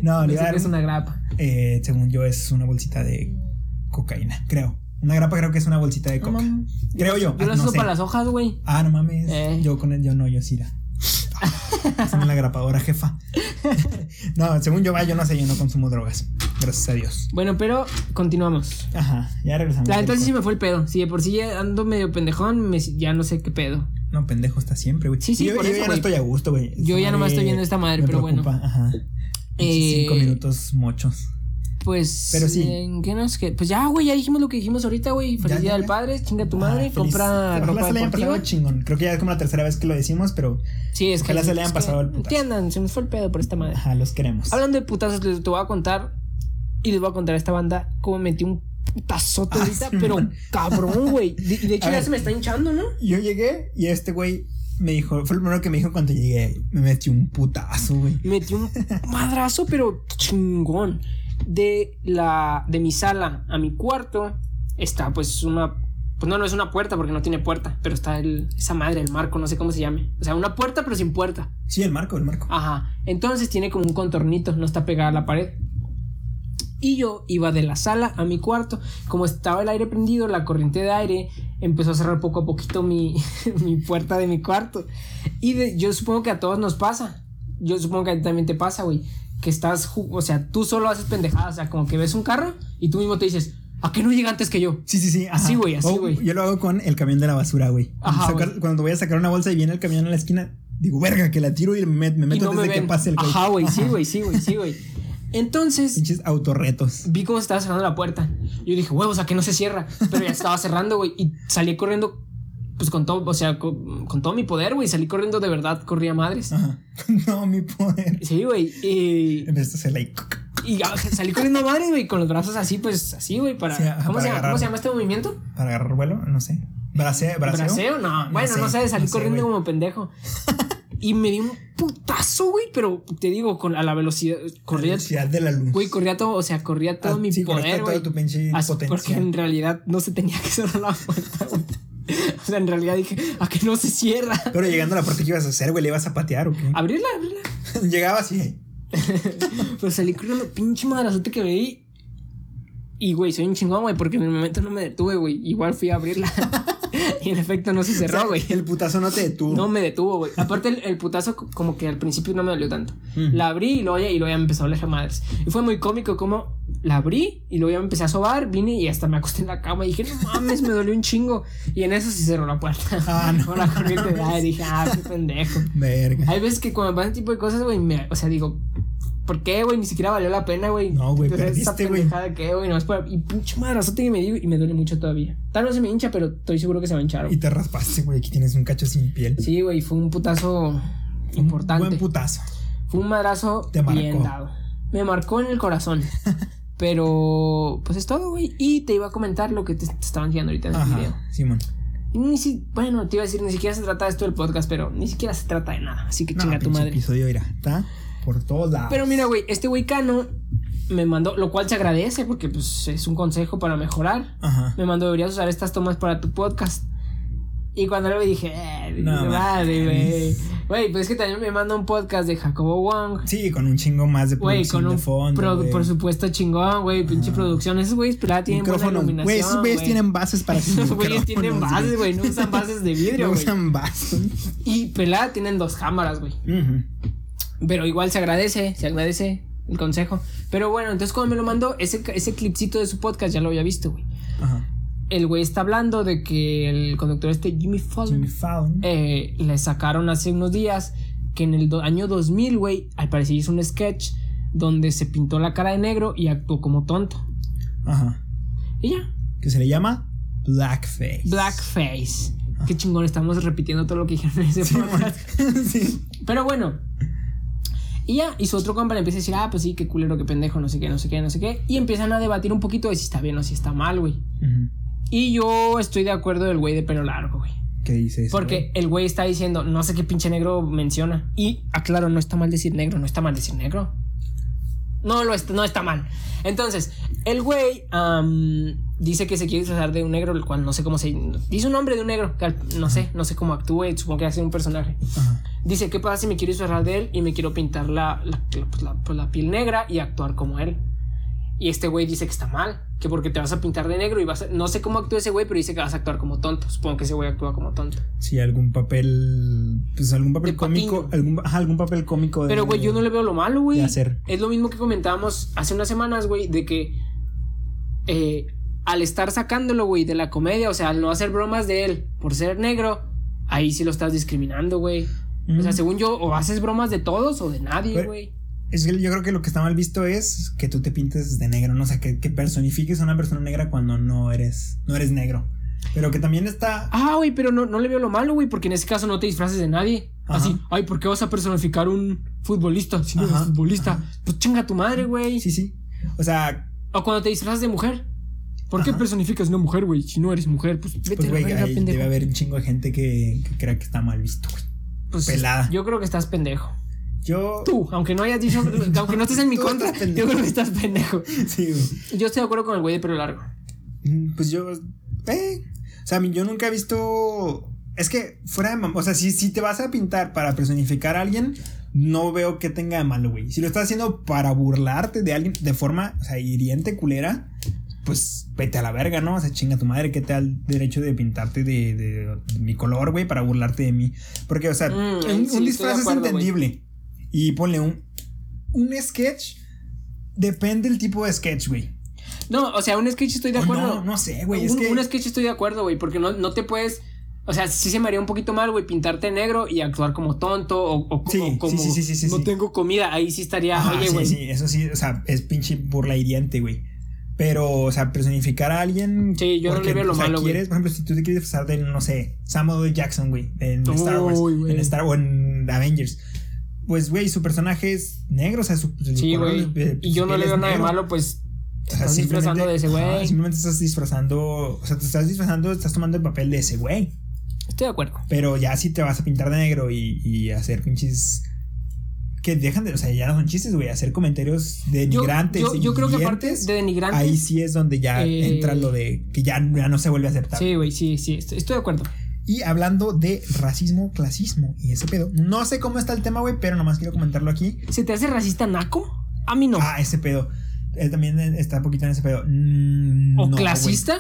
No, le iba a dar. es una grapa. eh, según yo, es una bolsita de cocaína, creo. Una grapa creo que es una bolsita de No coca. creo yo. Yo ah, las no uso sé. para las hojas, güey. Ah, no mames. Eh. Yo con él, yo no, yo era. Haceme la grapadora, jefa. no, según yo, va, yo no sé, yo no consumo drogas. Gracias a Dios. Bueno, pero continuamos. Ajá, ya regresamos. La entonces sí me fue el pedo. Si de por sí ya ando medio pendejón, me- ya no sé qué pedo. No, pendejo está siempre, güey. Sí, sí, yo, por yo eso, ya no estoy a gusto, güey. Yo ya nomás estoy madre viendo esta madre, me pero bueno. Ajá. Eh, Cinco minutos mochos. Pues. Pero sí. ¿En qué nos que Pues ya, güey, ya dijimos lo que dijimos ahorita, güey. Feliz Ya, Día ya, del ya. Padre, chinga tu Ah, madre, feliz- compra ropa se le hayan pasado chingón. Creo que ya es como la tercera vez que lo decimos, pero Sí, es que. Ojalá se le hayan pasado el putazo. Entiendan, se nos fue el pedo por esta madre. ajá, los queremos. Hablando de putazos, les te voy a contar. Y les voy a contar a esta banda cómo metí un putazote Ah, ahorita, sí, pero man. cabrón, güey. De, de hecho, A ya ver. se me está hinchando, ¿no? Yo llegué y este güey me dijo, fue el primero que me dijo cuando llegué, me metió un putazo, güey. Metí un madrazo, pero chingón. De la. de mi sala a mi cuarto. Está pues una. Pues no, no es una puerta porque no tiene puerta. Pero está el, esa madre, el marco, no sé cómo se llame. O sea, una puerta pero sin puerta. Sí, el marco, el marco. Ajá. Entonces tiene como un contornito, no está pegada a la pared. Y yo iba de la sala a mi cuarto. Como estaba el aire prendido, la corriente de aire empezó a cerrar poco a poquito mi, mi puerta de mi cuarto. Y de- yo supongo que a todos nos pasa. Yo supongo que a ti también te pasa, güey. Que estás, o sea, tú solo haces pendejadas. O sea, como que ves un carro y tú mismo te dices, ¿a qué no llega antes que yo? Sí, sí, sí. ajá. Así, güey, así, O güey. Yo lo hago con el camión de la basura, güey. Cuando, cuando voy a sacar una bolsa y viene el camión en la esquina, digo, verga, que la tiro y me, meto no me desde que pase el coche. Ajá, güey, sí, güey, sí, güey, sí, güey. Entonces, Pinches autorretos. vi cómo se estaba cerrando la puerta. Yo dije, huevos, ¿a que no se cierra? Pero ya estaba cerrando, güey. Y salí corriendo, pues con todo, o sea, con, con todo mi poder, güey. Salí corriendo de verdad, corría madres. Ajá. No, mi poder. Sí, güey. Y, Empezaste a hacer like. y ya, salí corriendo madres, güey, con los brazos así, pues así, güey, para. Sí, ajá, ¿cómo, para se llama, agarrar. ¿Cómo se llama este movimiento? Para agarrar vuelo, no sé. Braceo, braceo. ¿Braceo? No, bueno, no sé, salí no sé, corriendo como pendejo. Y me di un putazo, güey, pero te digo, con, a la velocidad. La Corría, velocidad de la luz. güey, corría todo, o sea, corría todo Ah, mi sí, poder, güey. Porque en realidad no se tenía que cerrar la puerta, güey. O sea, en realidad dije, a que no se cierra. Pero llegando a la puerta, ¿qué ibas a hacer, güey? ¿Le ibas a patear o qué? Abrirla, abrirla. Llegabas y. Pero salí corriendo, pinche madrazote que di. Y, güey, soy un chingón, güey, porque en el momento no me detuve, güey. Igual fui a abrirla. y en efecto no se cerró, güey. El putazo no te detuvo. No me detuvo, güey. Aparte, el, el putazo, co- como que al principio no me dolió tanto. Ujú. La abrí y luego ya, y luego ya me empezó a oler madres. Y fue muy cómico como la abrí y luego ya me empecé a sobar, vine y hasta me acosté en la cama y dije, no mames, me dolió un chingo. Y en eso se cerró la puerta. Ah, no Con la corriente de. Dije, ah, qué pendejo. Verga. Hay veces que cuando pasan ese tipo de cosas, güey, o sea, digo, ¿por qué, güey? Ni siquiera valió la pena, güey. No, güey, esa perdiste, güey. pendejada que, güey, no es para... Y pinche madrazote que me dio y me duele mucho todavía. Tal vez se me hincha, pero estoy seguro que se va a hinchar, Y te raspaste, güey. Aquí tienes un cacho sin piel. Sí, güey, fue un putazo importante. Buen putazo. Fue un madrazo Te marcó. bien dado. Me marcó en el corazón. Pero, pues es todo, güey. Y te iba a comentar lo que te, te estaban enseñando ahorita en el video. Ajá, Simón. Ni si, bueno, te iba a decir, ni siquiera se trata de esto del podcast, pero ni siquiera se trata de nada. Así que No, chinga tu madre. episodio, mira, está por todos lados. Pero mira, güey, este güey Cano me mandó, lo cual se agradece porque pues es un consejo para mejorar. Ajá. Me mandó, deberías usar estas tomas para tu podcast. Y cuando lo vi dije, eh, No güey. Güey, pues es que también me manda un podcast de Jacobo Wong. Sí, con un chingo más de producción con un de fondo. pro- por supuesto chingón, güey, pinche producción. Esos güeyes, pero tienen buena iluminación. Güey, esos güeyes tienen bases para Esos güeyes tienen bases, güey, no usan bases de vidrio, No güey. usan bases. Y pelada tienen dos cámaras, güey. Ujú. Pero igual se agradece, se agradece el consejo. Pero bueno, entonces cuando me lo mandó, ese, ese clipcito de su podcast ya lo había visto, güey. Ajá. El güey está hablando de que el conductor este Jimmy Fallon Jimmy Fallon. eh, le sacaron hace unos días que en el año 2000, güey, al parecer hizo un sketch donde se pintó la cara de negro y actuó como tonto. Ajá. Y ya, Que se le llama Blackface. blackface. Qué chingón, estamos repitiendo todo lo que dijeron en ese Sí, podcast. sí. Pero bueno. Y ya, y su otro compa le empieza a decir, ah, pues sí, qué culero, qué pendejo, no sé qué, no sé qué, no sé qué. Y empiezan a debatir un poquito de si está bien o si está mal, güey. Y yo estoy de acuerdo del güey de pelo largo, güey. ¿Qué dice eso? Porque el güey está diciendo, no sé qué pinche negro menciona. Y aclaro, no está mal decir negro, no está mal decir negro. No, lo está, no está mal. Entonces, el güey dice que se quiere disfrazar de un negro, el cual no sé cómo se. Dice un nombre de un negro, que no sé, no sé cómo actúe, supongo que hace un personaje. Ajá. Dice, ¿qué pasa si me quiero disfrazar de él y me quiero pintar la, la, la- pues pues la piel negra y actuar como él? Y este güey dice que está mal, que porque te vas a pintar de negro y vas a... No sé cómo actúa ese güey, pero dice que vas a actuar como tonto. Supongo que ese güey actúa como tonto. Sí, algún papel. Pues algún papel De cómico. Algún, ajá, algún papel cómico. de- Pero, güey, yo no le veo lo malo, güey. hacer. Es lo mismo que comentábamos hace unas semanas, güey, de que eh, al estar sacándolo, güey, de la comedia, o sea, al no hacer bromas de él por ser negro, ahí sí lo estás discriminando, güey. O sea, Mm. según yo, o haces bromas de todos o de nadie, güey. Es que yo creo que lo que está mal visto es que tú te pintes de negro, ¿no? O sea, que, que personifiques a una persona negra cuando no eres, no eres negro. Pero que también está. Ah, güey, pero no, no le veo lo malo, güey, porque en ese caso no te disfraces de nadie. Ajá. Así, ay, ¿por qué vas a personificar un futbolista si no eres futbolista? ajá. Pues chinga tu madre, güey. Sí, sí. O sea, O cuando te disfrazas de mujer. ¿Por qué personificas una mujer, güey? Si no eres mujer, pues vete pues, a la güey, ahí pendejo. debe haber un chingo de gente que, que crea que está mal visto, güey. Pues, pelada. Yo creo que estás pendejo. Yo. Tú, aunque no hayas dicho, aunque no estés en mi contra, yo creo que estás pendejo. Sí, güey. Yo estoy de acuerdo con el güey de pelo largo. Mm, Pues yo. Eh. O sea, yo nunca he visto. Es que fuera de mam- O sea, si, si te vas a pintar para personificar a alguien, no veo que tenga de malo, güey. Si lo estás haciendo para burlarte de alguien de forma, o sea, hiriente, culera, pues vete a la verga, ¿no? O sea, chinga tu madre, que te da el derecho de pintarte de, de- de mi color, güey, para burlarte de mí. Porque, o sea, Mm, un, sí, disfraz es acuerdo, entendible. Y ponle un. Un sketch. Depende del tipo de sketch, güey. No, o sea, un sketch estoy de O acuerdo. No, no sé, güey. Es un, que. un sketch estoy de acuerdo, güey, porque no, no te puedes. O sea, sí se me haría un poquito mal, güey, pintarte negro y actuar como tonto o, o- Sí, o como sí, sí, sí, sí, no tengo comida. Ahí sí estaría, Ajá, oye, sí, güey. sí, eso sí, o sea, es pinche burla hiriente, güey. Pero, o sea, personificar a alguien. Sí, yo no le veo lo o sea, malo, quieres, por ejemplo, si tú te quieres disfrazar de, no sé, Samuel. Jackson, güey, en Star Wars, en Star o en Avengers. Pues, güey, su personaje es negro, o sea, su. Sí, güey. de- Y yo no le veo nada de malo, pues. O sea, estás disfrazando de ese güey. simplemente estás disfrazando, o sea, te estás disfrazando, estás tomando el papel de ese güey. Estoy de acuerdo. Pero ya si te vas a pintar de negro y, y hacer pinches. Que dejan de. O sea, ya no son chistes, güey. Hacer comentarios denigrantes. yo, yo creo que aparte de denigrantes. Ahí sí es donde ya Eh, entra lo de que ya, ya no se vuelve a aceptar. Sí, güey, sí, sí, estoy, estoy de acuerdo. Y hablando de racismo, clasismo y ese pedo. No sé cómo está el tema, güey, pero nomás quiero comentarlo aquí. ¿Se te hace racista naco? A mí no. Ah, ese pedo. Él también está poquito en ese pedo. Mm, ¿O no, clasista?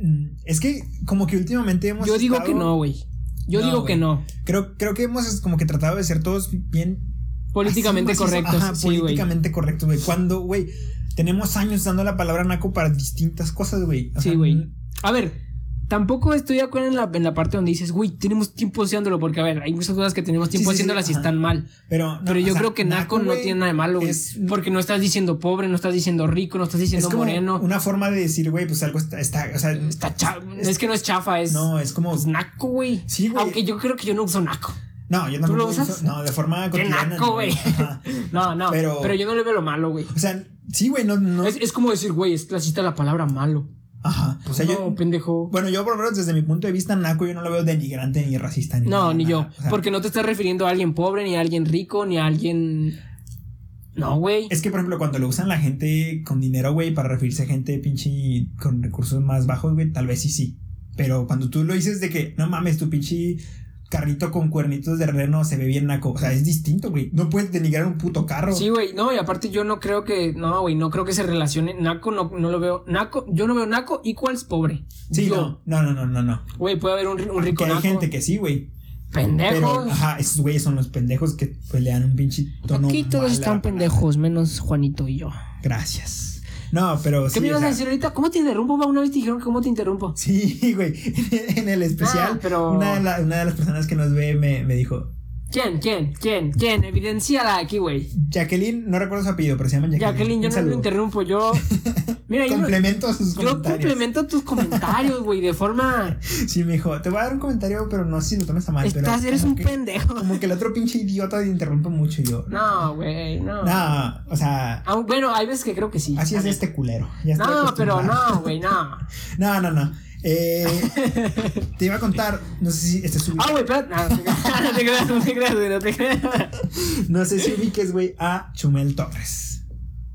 Mm, Es que como que últimamente hemos. Yo digo que no, güey. Yo No, digo que no. Creo, creo que hemos como que tratado de ser todos bien Políticamente Así, correctos. Ajá, sí, políticamente correctos, güey. Cuando, güey, tenemos años dando la palabra naco para distintas cosas, güey. Sí, güey. A ver, tampoco estoy de acuerdo en la, en la parte donde dices, güey, tenemos tiempo haciéndolo, porque a ver, hay muchas cosas que tenemos tiempo sí, sí, haciéndolas y están mal. Pero, no, Pero yo sea, creo que naco, no tiene nada de malo, güey. Es, Porque no estás diciendo pobre, no estás diciendo rico, no estás es diciendo como moreno. una forma de decir, güey, pues algo está, está o sea, Está cha- es que no es chafa, es, no, es como, es naco, güey. Sí, güey. Aunque yo creo que yo no uso naco. no, yo ¿Tú lo usas? uso- no, de forma Qué cotidiana. naco, no, güey. No, no. Pero, Pero- yo no le veo lo malo, güey. O sea, sí, güey, no, no, Es, es como decir, güey, es clasista la palabra malo. Ajá, o sea, no, yo, pendejo. bueno, yo por lo menos desde mi punto de vista, naco, yo no lo veo denigrante ni racista ni No, nada, ni yo. O sea, Porque no te estás refiriendo a alguien pobre, ni a alguien rico, ni a alguien. No, güey. Es que, por ejemplo, cuando lo usan la gente con dinero, güey, para referirse a gente pinche con recursos más bajos, güey, tal vez sí, sí. Pero cuando tú lo dices de que, no mames, tu pinche carrito con cuernitos de reno se ve bien naco. O sea, es distinto, güey. No puedes denigrar un puto carro. Sí, güey. No, y aparte yo no creo que. No, güey. No creo que se relacione. Naco no, no lo veo. Naco. Yo no veo naco equals pobre. Sí, Yo. no. No, no, no, no, no. Güey, puede haber un, ri- un rico Que hay naco. gente que sí, güey. Pendejos. Pero, ajá, esos güeyes son los pendejos que pelean un pinche tono. Aquí todos están pendejos, menos Juanito y yo. Gracias. No, pero ¿Qué sí. me o ibas a decir ahorita? ¿Cómo te interrumpo? Una vez te dijeron cómo te interrumpo. Sí, güey. En el especial, Ah, pero- una, de la- una de las personas que nos ve me, me dijo, ¿Quién? ¿Quién? ¿Quién? ¿Quién? Evidenciala aquí, güey. Jacqueline, no recuerdo su apellido, pero se llama Jacqueline. Jacqueline, yo Un no lo saludo. interrumpo. Yo. Mira, yo, Complemento sus yo comentarios. complemento tus comentarios, güey, de forma. Sí, me dijo, te voy a dar un comentario, pero no sé si lo tomes a mal. Estás, pero eres un que- pendejo. Como que el otro pinche idiota te interrumpe mucho yo. No, güey, no. No, o sea, Ah, bueno, hay veces que creo que sí. así es este culero. Ya No, pero no, güey, no. No, no, no. Eh, te iba a contar, no sé si este es Ah, güey, espérate. No, te creas, no te creas, güey, no te creas. No sé si ubiques, güey, a Chumel Torres.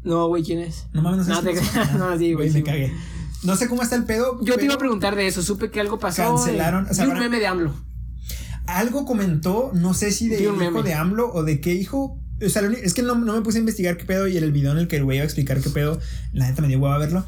No, güey, ¿quién es? No mames, no sé No si te creas, no, sí, güey, me güey. cagué. No sé cómo está el pedo. Yo te iba a preguntar de eso, supe que algo pasó. Cancelaron, eh, o sea, un a- meme de AMLO. Algo comentó, no sé si de hijo meme. de AMLO o de qué hijo, O sea, es que no, no me puse a investigar qué pedo y el video en el que el güey iba a explicar qué pedo, la neta me dio hueva verlo.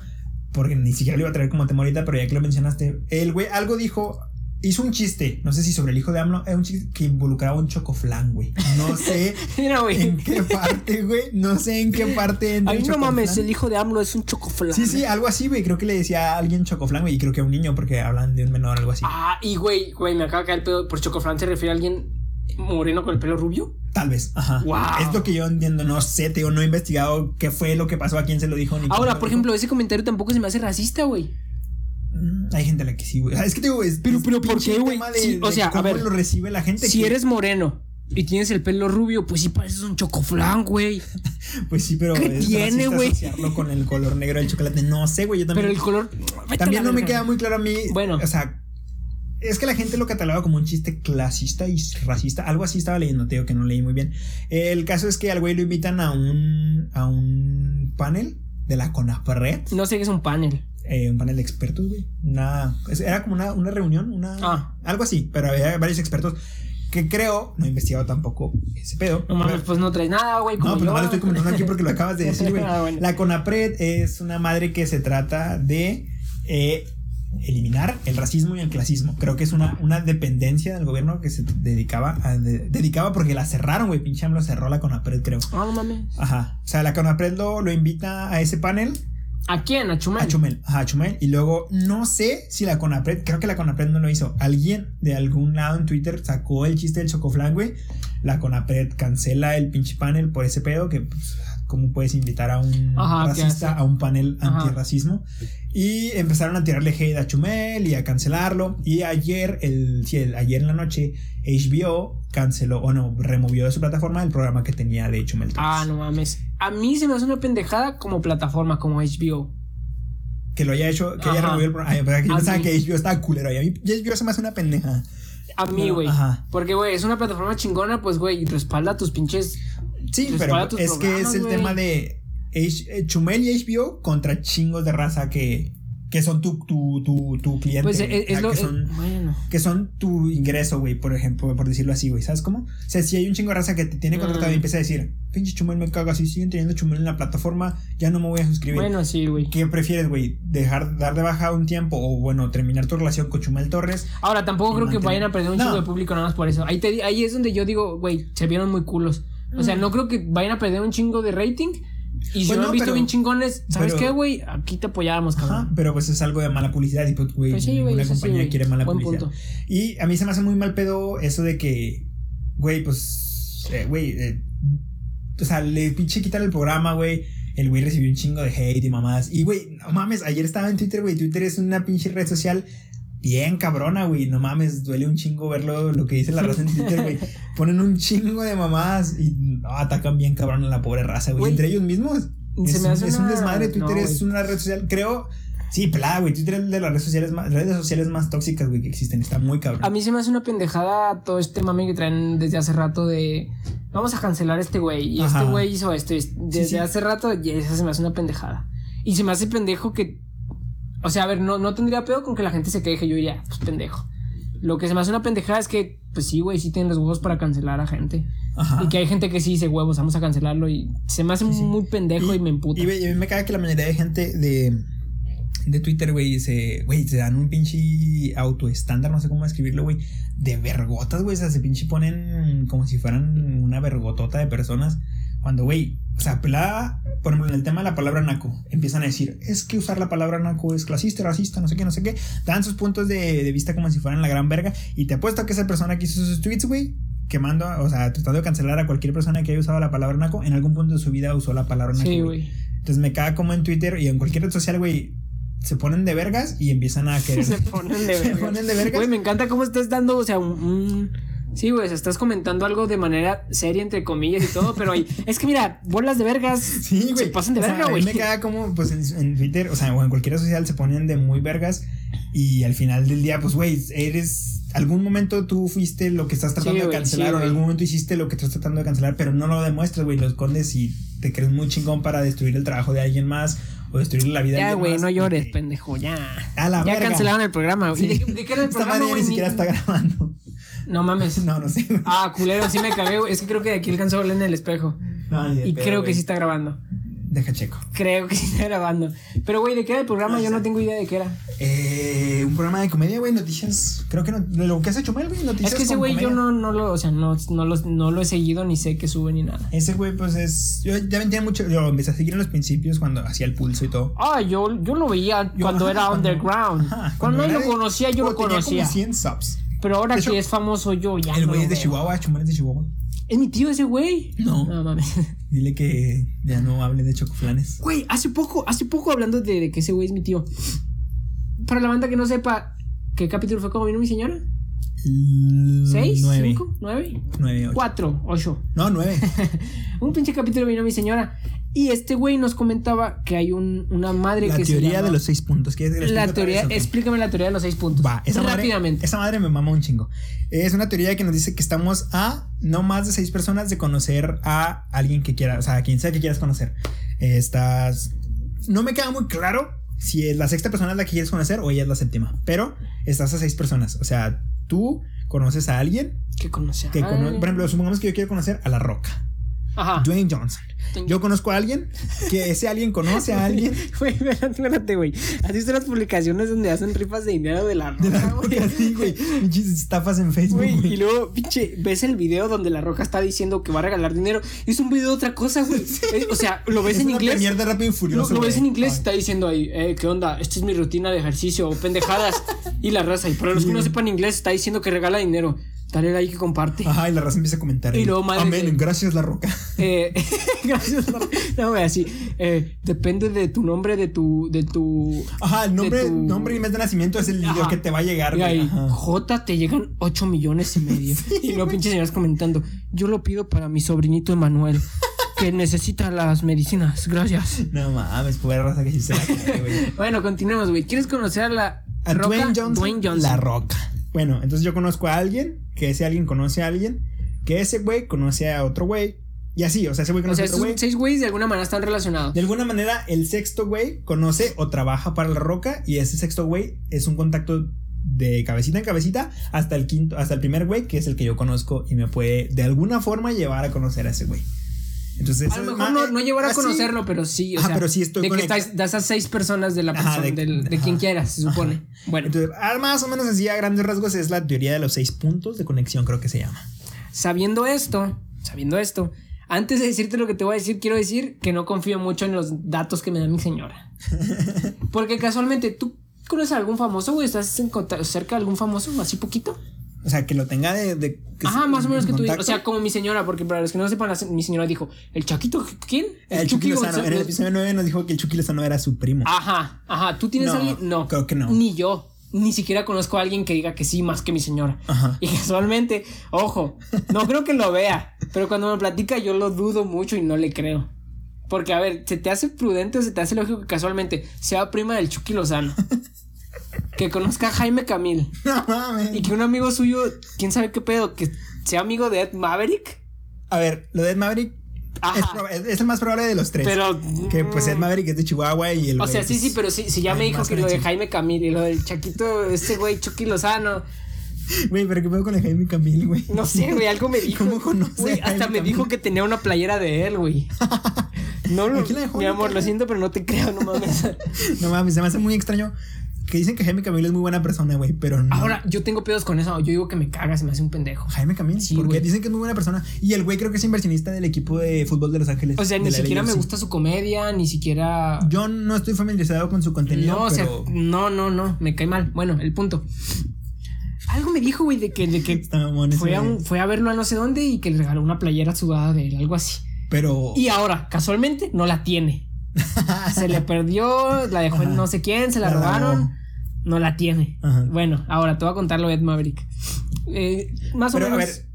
Porque ni siquiera lo iba a traer como tema ahorita, pero ya que lo mencionaste, el güey algo dijo, hizo un chiste, no sé si sobre el hijo de AMLO, era un chiste que involucraba un chocoflán, güey. No sé güey. en qué parte, güey, no sé en qué parte Ay, no mames, el hijo de AMLO es un chocoflán. Sí, sí, algo así, güey, creo que le decía a alguien chocoflán, güey, y creo que a un niño, porque hablan de un menor o algo así. Ah, y güey, güey, me acaba de caer el pedo. ¿Por chocoflán se refiere a alguien moreno con el pelo rubio? Tal vez, ajá. Wow. Es lo que yo entiendo, no sé, te digo, no he investigado qué fue lo que pasó, a quién se lo dijo. Ni Ahora, por ejemplo, ese comentario tampoco se me hace racista, güey. Mm, Hay gente a la que sí, güey. Es que te digo, es. Pero- es pero, ¿por qué, güey? Sí, o sea, a cómo ver, lo recibe la gente. Si que- eres moreno y tienes el pelo rubio, pues sí pareces un chocoflán, güey. Pues sí, pero. ¿Qué tiene, güey? asociarlo con el color negro del chocolate. No sé, güey. Yo también. Pero el color. También no me queda muy claro a mí. Bueno. O sea. Es que la gente lo cataloga como un chiste clasista y racista. Algo así estaba leyendo, te digo que no leí muy bien. El caso es que al güey lo invitan a un. a un panel de la CONAPRED. No sé qué es un panel. eh, un panel de expertos, güey. Una, era como una, una reunión, una, Ah. algo así, pero había varios expertos que creo, no he investigado tampoco ese pedo. No mames, pues no traes nada, güey. no, pues nomás lo estoy comentando aquí porque lo acabas de decir, güey. Ah, bueno. La CONAPRED es una madre que se trata de eh, eliminar el racismo y el clasismo. Creo que es una, una dependencia del gobierno que se dedicaba a, de- dedicaba porque la cerraron, güey. Pinche AMLO cerró la CONAPRED, creo. Ah, no mames. Ajá. O sea, la CONAPRED lo, lo invita a ese panel ¿A quién? ¿A Chumel? a Chumel, ajá, a Chumel. Y luego, no sé si la Conapred, creo que la Conapred no lo hizo. Alguien de algún lado en Twitter sacó el chiste del chocoflan, güey. La Conapred cancela el pinche panel por ese pedo que, pues, ¿cómo puedes invitar a un Ajá, ¿qué racista a un panel Ajá. antirracismo? Y empezaron a tirarle hate a Chumel y a cancelarlo. Y ayer, el, sí, el- ayer en la noche, HBO canceló, o no, removió de su plataforma el programa que tenía de Chumel Torres. Ah, no mames. A mí se me hace una pendejada como plataforma, como HBO. Que lo haya hecho, que haya removido el programa. Ay, pero yo A pensaba mí. que HBO estaba culero. Y a mí HBO se me hace una pendeja. A mí, güey. Porque, güey, es una plataforma chingona, pues, güey, y respalda tus pinches. Sí, pero es que es el tema de Chumel y HBO contra chingos de raza que, que son tu, tu, tu, tu cliente. Pues güey. es, lo. que, son, eh, bueno. que son tu ingreso, güey, por ejemplo, por decirlo así, güey. ¿Sabes cómo? O sea, si hay un chingo de raza que te tiene contratado Mm. y empieza a decir, pinche Chumel me caga, si siguen teniendo Chumel en la plataforma, ya no me voy a suscribir. Bueno, sí, güey. ¿Qué prefieres, güey? ¿Dejar, dar de baja un tiempo o, bueno, terminar tu relación con Chumel Torres? Ahora, tampoco creo que vayan a perder un No. chingo de público nada más por eso. Ahí, te, ahí es donde yo digo, güey, se vieron muy culos. O sea, no creo que vayan a perder un chingo de rating. Y si Pues no, han visto pero- bien chingones, ¿sabes pero- qué, güey? Aquí te apoyábamos, Ajá, cabrón. pero pues es algo de mala publicidad y pues, güey, Pues sí, ninguna compañía quiere mala Buen publicidad. punto. Y a mí se me hace muy mal pedo eso de que, güey, pues, eh, güey, eh, o sea, le pinche quitar el programa, güey. El güey recibió un chingo de hate y mamás. Y, güey, no mames, ayer estaba en Twitter, güey. Twitter es una pinche red social bien cabrona, güey. No mames, duele un chingo verlo, lo que dice la raza en Twitter, güey. Ponen un chingo de mamás y no, atacan bien cabrón a la pobre raza, güey. Entre ellos mismos. se Es, me un- es desmadre. Twitter no, es una red social, creo. Sí, pelada, güey. Twitter es de las redes sociales más, redes sociales más tóxicas, güey, que existen. Está muy cabrón. A mí se me hace una pendejada todo este mame que traen desde hace rato de vamos a cancelar a este güey y Ajá. este güey hizo esto y desde sí. hace rato y esa se me hace una pendejada. Y se me hace pendejo que o sea, a ver, no, no tendría pedo con que la gente se queje, yo diría, pues pendejo. Lo que se me hace una pendejada es que, pues sí, güey, sí tienen los huevos para cancelar a gente. Ajá. Y que hay gente que sí dice, huevos, vamos a cancelarlo. Y se me hace Sí, sí. muy pendejo y, me emputa. Y, a mí me caga que la mayoría de gente de, de Twitter, güey, se, güey, se dan un pinche autoestándar, no sé cómo escribirlo, güey, de vergotas, güey. O sea, se pinche ponen como si fueran una vergotota de personas. Cuando, güey, o sea, pelada, por ejemplo, en el tema de la palabra naco, empiezan a decir, es que usar la palabra naco es clasista, racista, no sé qué, no sé qué. Dan sus puntos de, de vista como si fueran la gran verga. Y te apuesto que esa persona que hizo sus tweets, güey, quemando, o sea, tratando de cancelar a cualquier persona que haya usado la palabra naco, en algún punto de su vida usó la palabra naco. Sí, güey. Entonces me caga como en Twitter y en cualquier red social, güey, se ponen de vergas y empiezan a querer. Se ponen de Se verga. ponen de vergas. Güey, me encanta cómo estás dando, o sea, un. Sí, güey, estás comentando algo de manera seria, entre comillas y todo, pero. Es que mira, bolas de vergas. Sí, güey. Se pasan de O verga, güey. Me caga como, pues en, en Twitter, o sea, o en cualquier social se ponen de muy vergas y al final del día, pues, güey, eres. Algún momento tú fuiste lo que estás tratando Sí, de cancelar sí, o en algún momento hiciste lo que estás tratando de cancelar, pero no lo demuestras, güey, lo escondes y te crees muy chingón para destruir el trabajo de alguien más o destruir la vida de Ya, güey, no llores, pendejo, ya. A la ya verga. cancelaron el programa. güey. Sí. ¿Y de, qué- era el Esta programa, madre ya güey? ni siquiera está grabando. No mames. No, no sé. Ah, culero, sí me cagué, güey. Es que creo que de aquí alcanzó a verlo en el espejo. Y pedo, creo que sí está grabando. Deja checo. Creo que sí está grabando. Pero, güey, ¿de qué era el programa? No Yo no tengo idea de qué era. Eh, un programa de comedia, güey, noticias. Creo que no, lo que hace Chumel, güey, noticias. Es que ese güey yo no, no lo, o sea, no, no, lo, no lo he seguido ni sé que sube ni nada. Ese güey, pues es. Yo ya me mucho. Yo lo empecé a seguir en los principios cuando hacía el pulso y todo. Ah, yo, yo lo veía Yo- cuando ajá, era cuando- underground. ajá, cuando era lo conocía, yo lo cuando tenía conocía. Como 100 subs. Pero ahora hecho, que es famoso yo, ya. el no güey lo es de veo. Chihuahua, Chumel es de Chihuahua. Es mi tío ese güey. No. No mames. Dile que ya no hable de chocoflanes. Güey, hace poco, hace poco hablando de, de que ese güey es mi tío. Para la banda que no sepa, ¿qué capítulo fue como vino mi señora? ¿Seis? Nueve. ¿Cinco? ¿Nueve? Nueve, ocho. ¿Cuatro? ¿Ocho? No, nueve. Un pinche capítulo vino mi señora. Y este güey nos comentaba que hay un, una madre La que se teoría llama- de los seis puntos. ¿Quieres La teoría, explícame la teoría de los seis puntos. Va, esa madre, Rápidamente. esa madre me mama un chingo. Es una teoría que nos dice que estamos a no más de seis personas de conocer a alguien que quiera, o sea, a quien sea que quieras conocer. Estás. No me queda muy claro si la sexta persona es la que quieres conocer o ella es la séptima, pero estás a seis personas. O sea, tú conoces a alguien Que conoce a que, cono- alguien. por ejemplo, supongamos que yo quiero conocer a La Roca, Ajá. Dwayne Johnson. Yo conozco a alguien que ese alguien conoce a alguien. Güey, espérate, espérate, güey. ¿Has visto las publicaciones donde hacen rifas de dinero de la De la roca, güey? Sí, güey. Pinches estafas en Facebook, Güey, y luego, pinche, ves el video donde la roca está diciendo que va a regalar dinero. Y es un video de otra cosa, güey. Eh, O sea, lo ves Es en una inglés. premiere de Rápido y Lo, Furioso. lo ves güey. en inglés y está diciendo ahí, eh, ¿qué onda? Esta es mi rutina de ejercicio, pendejadas. y la raza. Y para los que no sepan inglés, está diciendo que regala dinero. Dale like y comparte. Ajá, y la raza empieza a comentar. Y luego, madre Amén, gracias la roca. Eh, gracias. por- No, güey, así. eh, depende de tu nombre, de tu. De tu Ajá, el nombre, tu- nombre y mes de nacimiento es el Ajá. lo que te va a llegar. Y güey, ajá. J, te llegan 8 millones y medio. y luego pinches señoras comentando, yo lo pido para mi sobrinito Emanuel, que necesita las medicinas, gracias. No mames, pura raza que sí se la cree, güey. Bueno, continuemos, güey. ¿Quieres conocer a la A roca? Dwayne Johnson, Dwayne Johnson. La roca. Bueno, entonces yo conozco a alguien, que ese alguien conoce a alguien, que ese güey conoce a otro güey. Y así, o sea, ese güey O conoce sea, a otro güey. seis güeyes de alguna manera están relacionados. De alguna manera, el sexto güey conoce o trabaja para la roca. Y ese sexto güey es un contacto de cabecita en cabecita hasta el quinto, hasta el primer güey, que es el que yo conozco y me puede de alguna forma llevar a conocer a ese güey. Entonces, A lo mejor no, no llevar a así- conocerlo, pero sí, o Ajá, sea, pero sí estoy de que estás, de esas seis personas de la Ajá, persona, de- del- de, ajá. quien quieras, se supone. Bueno, Entonces, ah, más o menos así a grandes rasgos es la teoría de los seis puntos de conexión, creo que se llama. sabiendo esto, sabiendo esto, antes de decirte lo que te voy a decir, quiero decir que no confío mucho en los datos que me da mi señora. Porque casualmente, ¿tú conoces a algún famoso, güey? ¿Estás en cerca de algún famoso, así poquito? O sea, que lo tenga de. de- Ajá, se- más o menos en que tú digas. O contacto. sea, como mi señora, porque para los que no sepan, la- mi señora dijo, ¿el Chaquito quién? El Chucky Lozano. González. En el episodio 9 nos dijo que el Chucky Lozano era su primo. Ajá, ajá. ¿Tú tienes No, alguien? No. creo que no. Ni yo. Ni siquiera conozco a alguien que diga que sí más que mi señora. Ajá. Y casualmente, ojo, no creo que lo vea, pero cuando me platica yo lo dudo mucho y no le creo. Porque, a ver, ¿se te hace prudente o se te hace lógico que casualmente sea prima del Chucky Lozano? que conozca a Jaime Camil. No mames. Y que un amigo suyo, quién sabe qué pedo, que sea amigo de Ed Maverick. A ver, lo de Ed Maverick es, el más probable de los tres. Pero. Que pues Ed Maverick es de Chihuahua y el. O sea, sí, pues, sí, pero sí, si ya me dijo que lo de. Jaime Camil y lo del Chaquito, este güey, Chucky Lozano. Güey, pero ¿qué pedo con el Jaime Camil, güey? No sé, güey, algo me dijo. ¿Cómo conoce Güey, hasta Jaime me Camil? dijo que tenía una playera de él, güey. No, lo, ¿A quién la dejó mi amor, lo siento, pero no te creo, no mames. No mames, se me hace muy extraño. Que dicen que Jaime Camil es muy buena persona, güey, pero no. Ahora, yo tengo pedos con eso. Yo digo que me caga, se me hace un pendejo. Jaime Camil, Sí, porque dicen que es muy buena persona. Y el güey creo que es inversionista del equipo de fútbol de Los Ángeles. O sea, ni siquiera me gusta su comedia, ni siquiera. Yo no estoy familiarizado con su contenido, No, o sea, no, no, no, me cae mal. Bueno, el punto. Algo me dijo, güey, de que, de que fue, a un- fue a verlo a no sé dónde y que le regaló una playera sudada de él, algo así. Pero Y ahora, casualmente, no la tiene. Se le perdió, la dejó en no sé quién, se la, La robaron. No la tiene. Ajá. Bueno, ahora te voy a contar lo de Ed Maverick. Eh, más Pero o a menos. ver,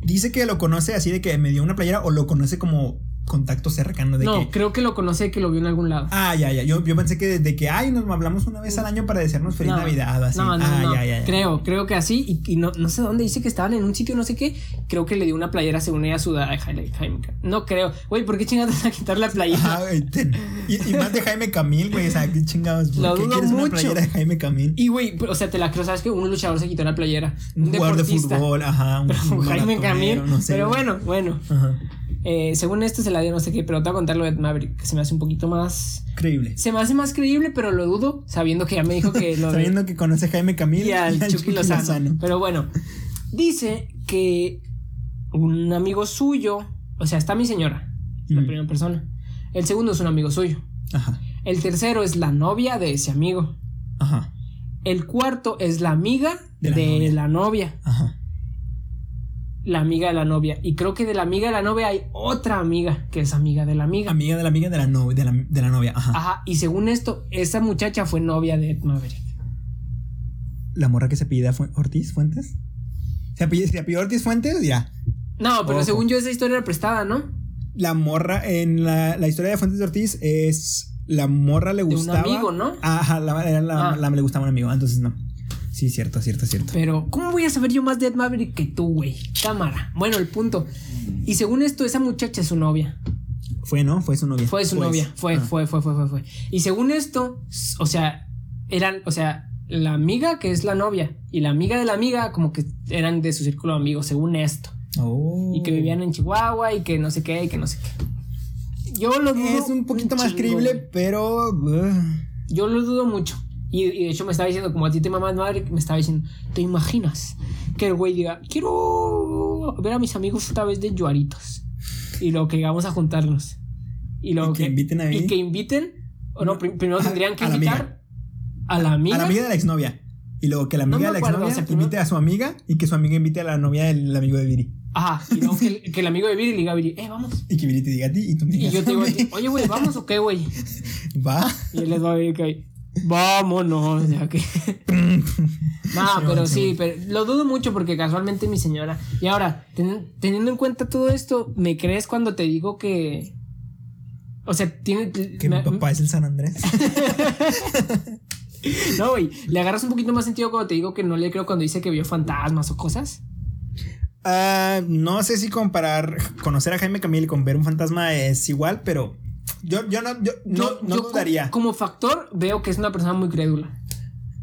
dice que lo conoce así de que me dio una playera o lo conoce como contacto cercano de no, que. creo que lo conocí, que lo vio en algún lado. Ah, ya, ya. Yo, yo pensé que de que, ay, nos hablamos una vez al año para desearnos feliz No, Navidad así. No, no, ah, no. ya, ya, ya. Creo, creo que así. Y, y no, no sé dónde dice que estaban en un sitio, no sé qué. Creo que le dio una playera según ella sudada a Jaime. Jaime. No creo. Güey, ¿por qué chingados a quitar la playera? Ten- y, y más de Jaime Camil, güey. O sea, qué chingados. ¿Por Lo qué dudo quieres una mucho. playera de Jaime Camil? Y güey, o sea, te la creo, ¿sabes que Un luchador se quitó la playera. Un jugador de fútbol, ajá. Un, un Jaime Camil. no sé, pero bueno, bueno. Ajá. Eh, según esto se la dio no sé qué, pero te voy a contar lo de Maverick, que se me hace un poquito más. Increíble. Se me hace más creíble, pero lo dudo, sabiendo que ya me dijo que lo de. Sabiendo que conoce a Jaime Camil y al Chucky Lozano. Pero bueno, dice que un amigo suyo, o sea, está mi señora, la primera persona. El segundo es un amigo suyo. Ajá. El tercero es la novia de ese amigo. Ajá. El cuarto es la amiga De de, la novia. la novia. Ajá. La amiga de la novia. Y creo que de la amiga de la novia hay otra amiga que es amiga de la amiga. Amiga de la amiga de la, novia de la, de la novia. Ajá. Ajá. Y según esto, esa muchacha fue novia de Ed Maverick. La morra que se pide Ortiz Fuentes. ¿Se apellida, se apellida Ortiz Fuentes? Ya. No, pero Ojo. según yo esa historia era prestada, ¿no? La morra en la, la historia de Fuentes de Ortiz es. La morra le De un gustaba. amigo, ¿no? Ajá, la, Ah. la- le gustaba un amigo. Entonces no. Sí, cierto, cierto, cierto. Pero, ¿cómo voy a saber yo más de Ed Maverick que tú, güey? Cámara. Bueno, el punto. Y según esto, esa muchacha es su novia. Fue, ¿no? Fue su novia. Fue su Pues. novia. Fue, Ah. fue, fue, fue, fue, fue. Y según esto, o sea, eran, o sea, la amiga que es la novia y la amiga de la amiga como que eran de su círculo de amigos, según esto. Oh. Y que vivían en Chihuahua y que no sé qué y que no sé qué. Yo lo dudo. Es un poquito más creíble, pero. uh, Yo lo dudo mucho. Y, y de hecho me estaba diciendo, como a ti te mamás madre, me estaba diciendo, ¿te imaginas? Que el güey diga, quiero ver a mis amigos esta vez de Yuaritos. Y luego que vamos a juntarnos. Y luego Y que inviten a mí. Y que inviten. O no, pri- primero A- tendrían que a la invitar a la amiga. A la amiga de la exnovia. Y luego que la No amiga me de la exnovia o sea, primero- invite a su amiga y que su amiga invite a la novia del amigo de Viri. Ajá. Y luego que, el- que el amigo de Viri le diga a Viri, eh, vamos. Y que Viri te diga a ti y tú me Y digas yo te digo, a mí. oye, güey, ¿vamos o qué, güey? Va. Y él les va a decir que vámonos de aquí. no, pero sí, pero lo dudo mucho porque casualmente mi señora. Y ahora, ten- teniendo en cuenta todo esto, ¿me crees cuando te digo que. O sea, tiene. Que me- mi papá es el San Andrés. No, güey. Le agarras un poquito más sentido cuando te digo que no le creo cuando dice que vio fantasmas o cosas. Ah, no sé si comparar conocer a Jaime Camil con ver un fantasma es igual, pero yo, yo no, yo, no, Yo, no yo dudaría. como factor veo que es una persona muy crédula.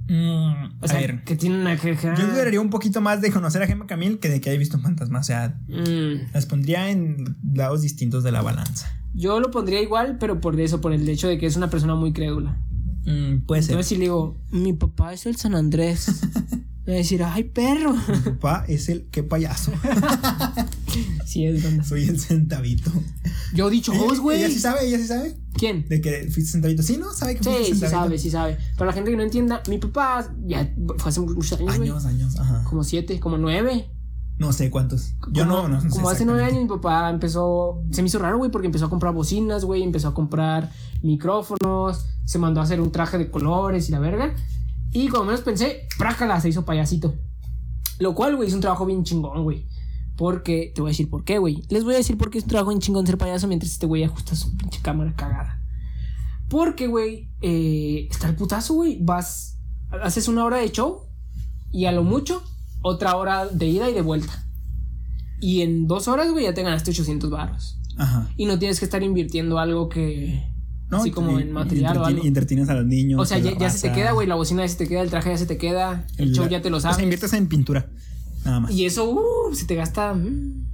Mm, O sea, a ver, que tiene una. que- yo dudaría un poquito más de conocer a Jaime Camil que de que haya visto un fantasma. O sea, Mm. las pondría en lados distintos de la balanza. Yo lo pondría igual, pero por eso, por el hecho de que es una persona muy crédula. Mm, puede ser. Entonces si le digo, mi papá es el San Andrés. Me va a decir, ay, perro. Mi papá es el qué payaso. sí, es donde. Soy el centavito. Yo he dicho, vos, güey. Ella sí sabe, ella sí sabe. ¿Quién? De que fuiste centavito. Sí, ¿no? ¿Sabe que Sí, fuiste sí centavito? sabe, sí sabe. Para la gente que no entienda, mi papá ya fue hace muchos años. Años, años, ajá. Como siete, como nueve. No sé cuántos. Yo Como- no, no, no sé Como hace nueve años mi papá empezó. Se me hizo raro, güey, porque empezó a comprar bocinas, güey. Empezó a comprar micrófonos. Se mandó a hacer un traje de colores y la verga. Y cuando menos pensé, prácala, se hizo payasito. Lo cual, güey, es un trabajo bien chingón, güey. Porque, te voy a decir por qué, güey. Les voy a decir por qué es un trabajo bien chingón ser payaso mientras este güey ajusta su pinche cámara cagada. Porque, güey, eh, está el putazo, güey. Vas, haces una hora de show y a lo mucho otra hora de ida y de vuelta. Y en dos horas, güey, ya te ganaste 800 barros. Ajá. Y no tienes que estar invirtiendo algo que... No, así como en material o algo. y entretienes a los niños. O sea, ya, ya se te queda, güey, la bocina ya se te queda, el traje ya se te queda, el show ya te lo O sabes. sea, inviertes en pintura. Nada más. y eso, uh, se te gasta... mm,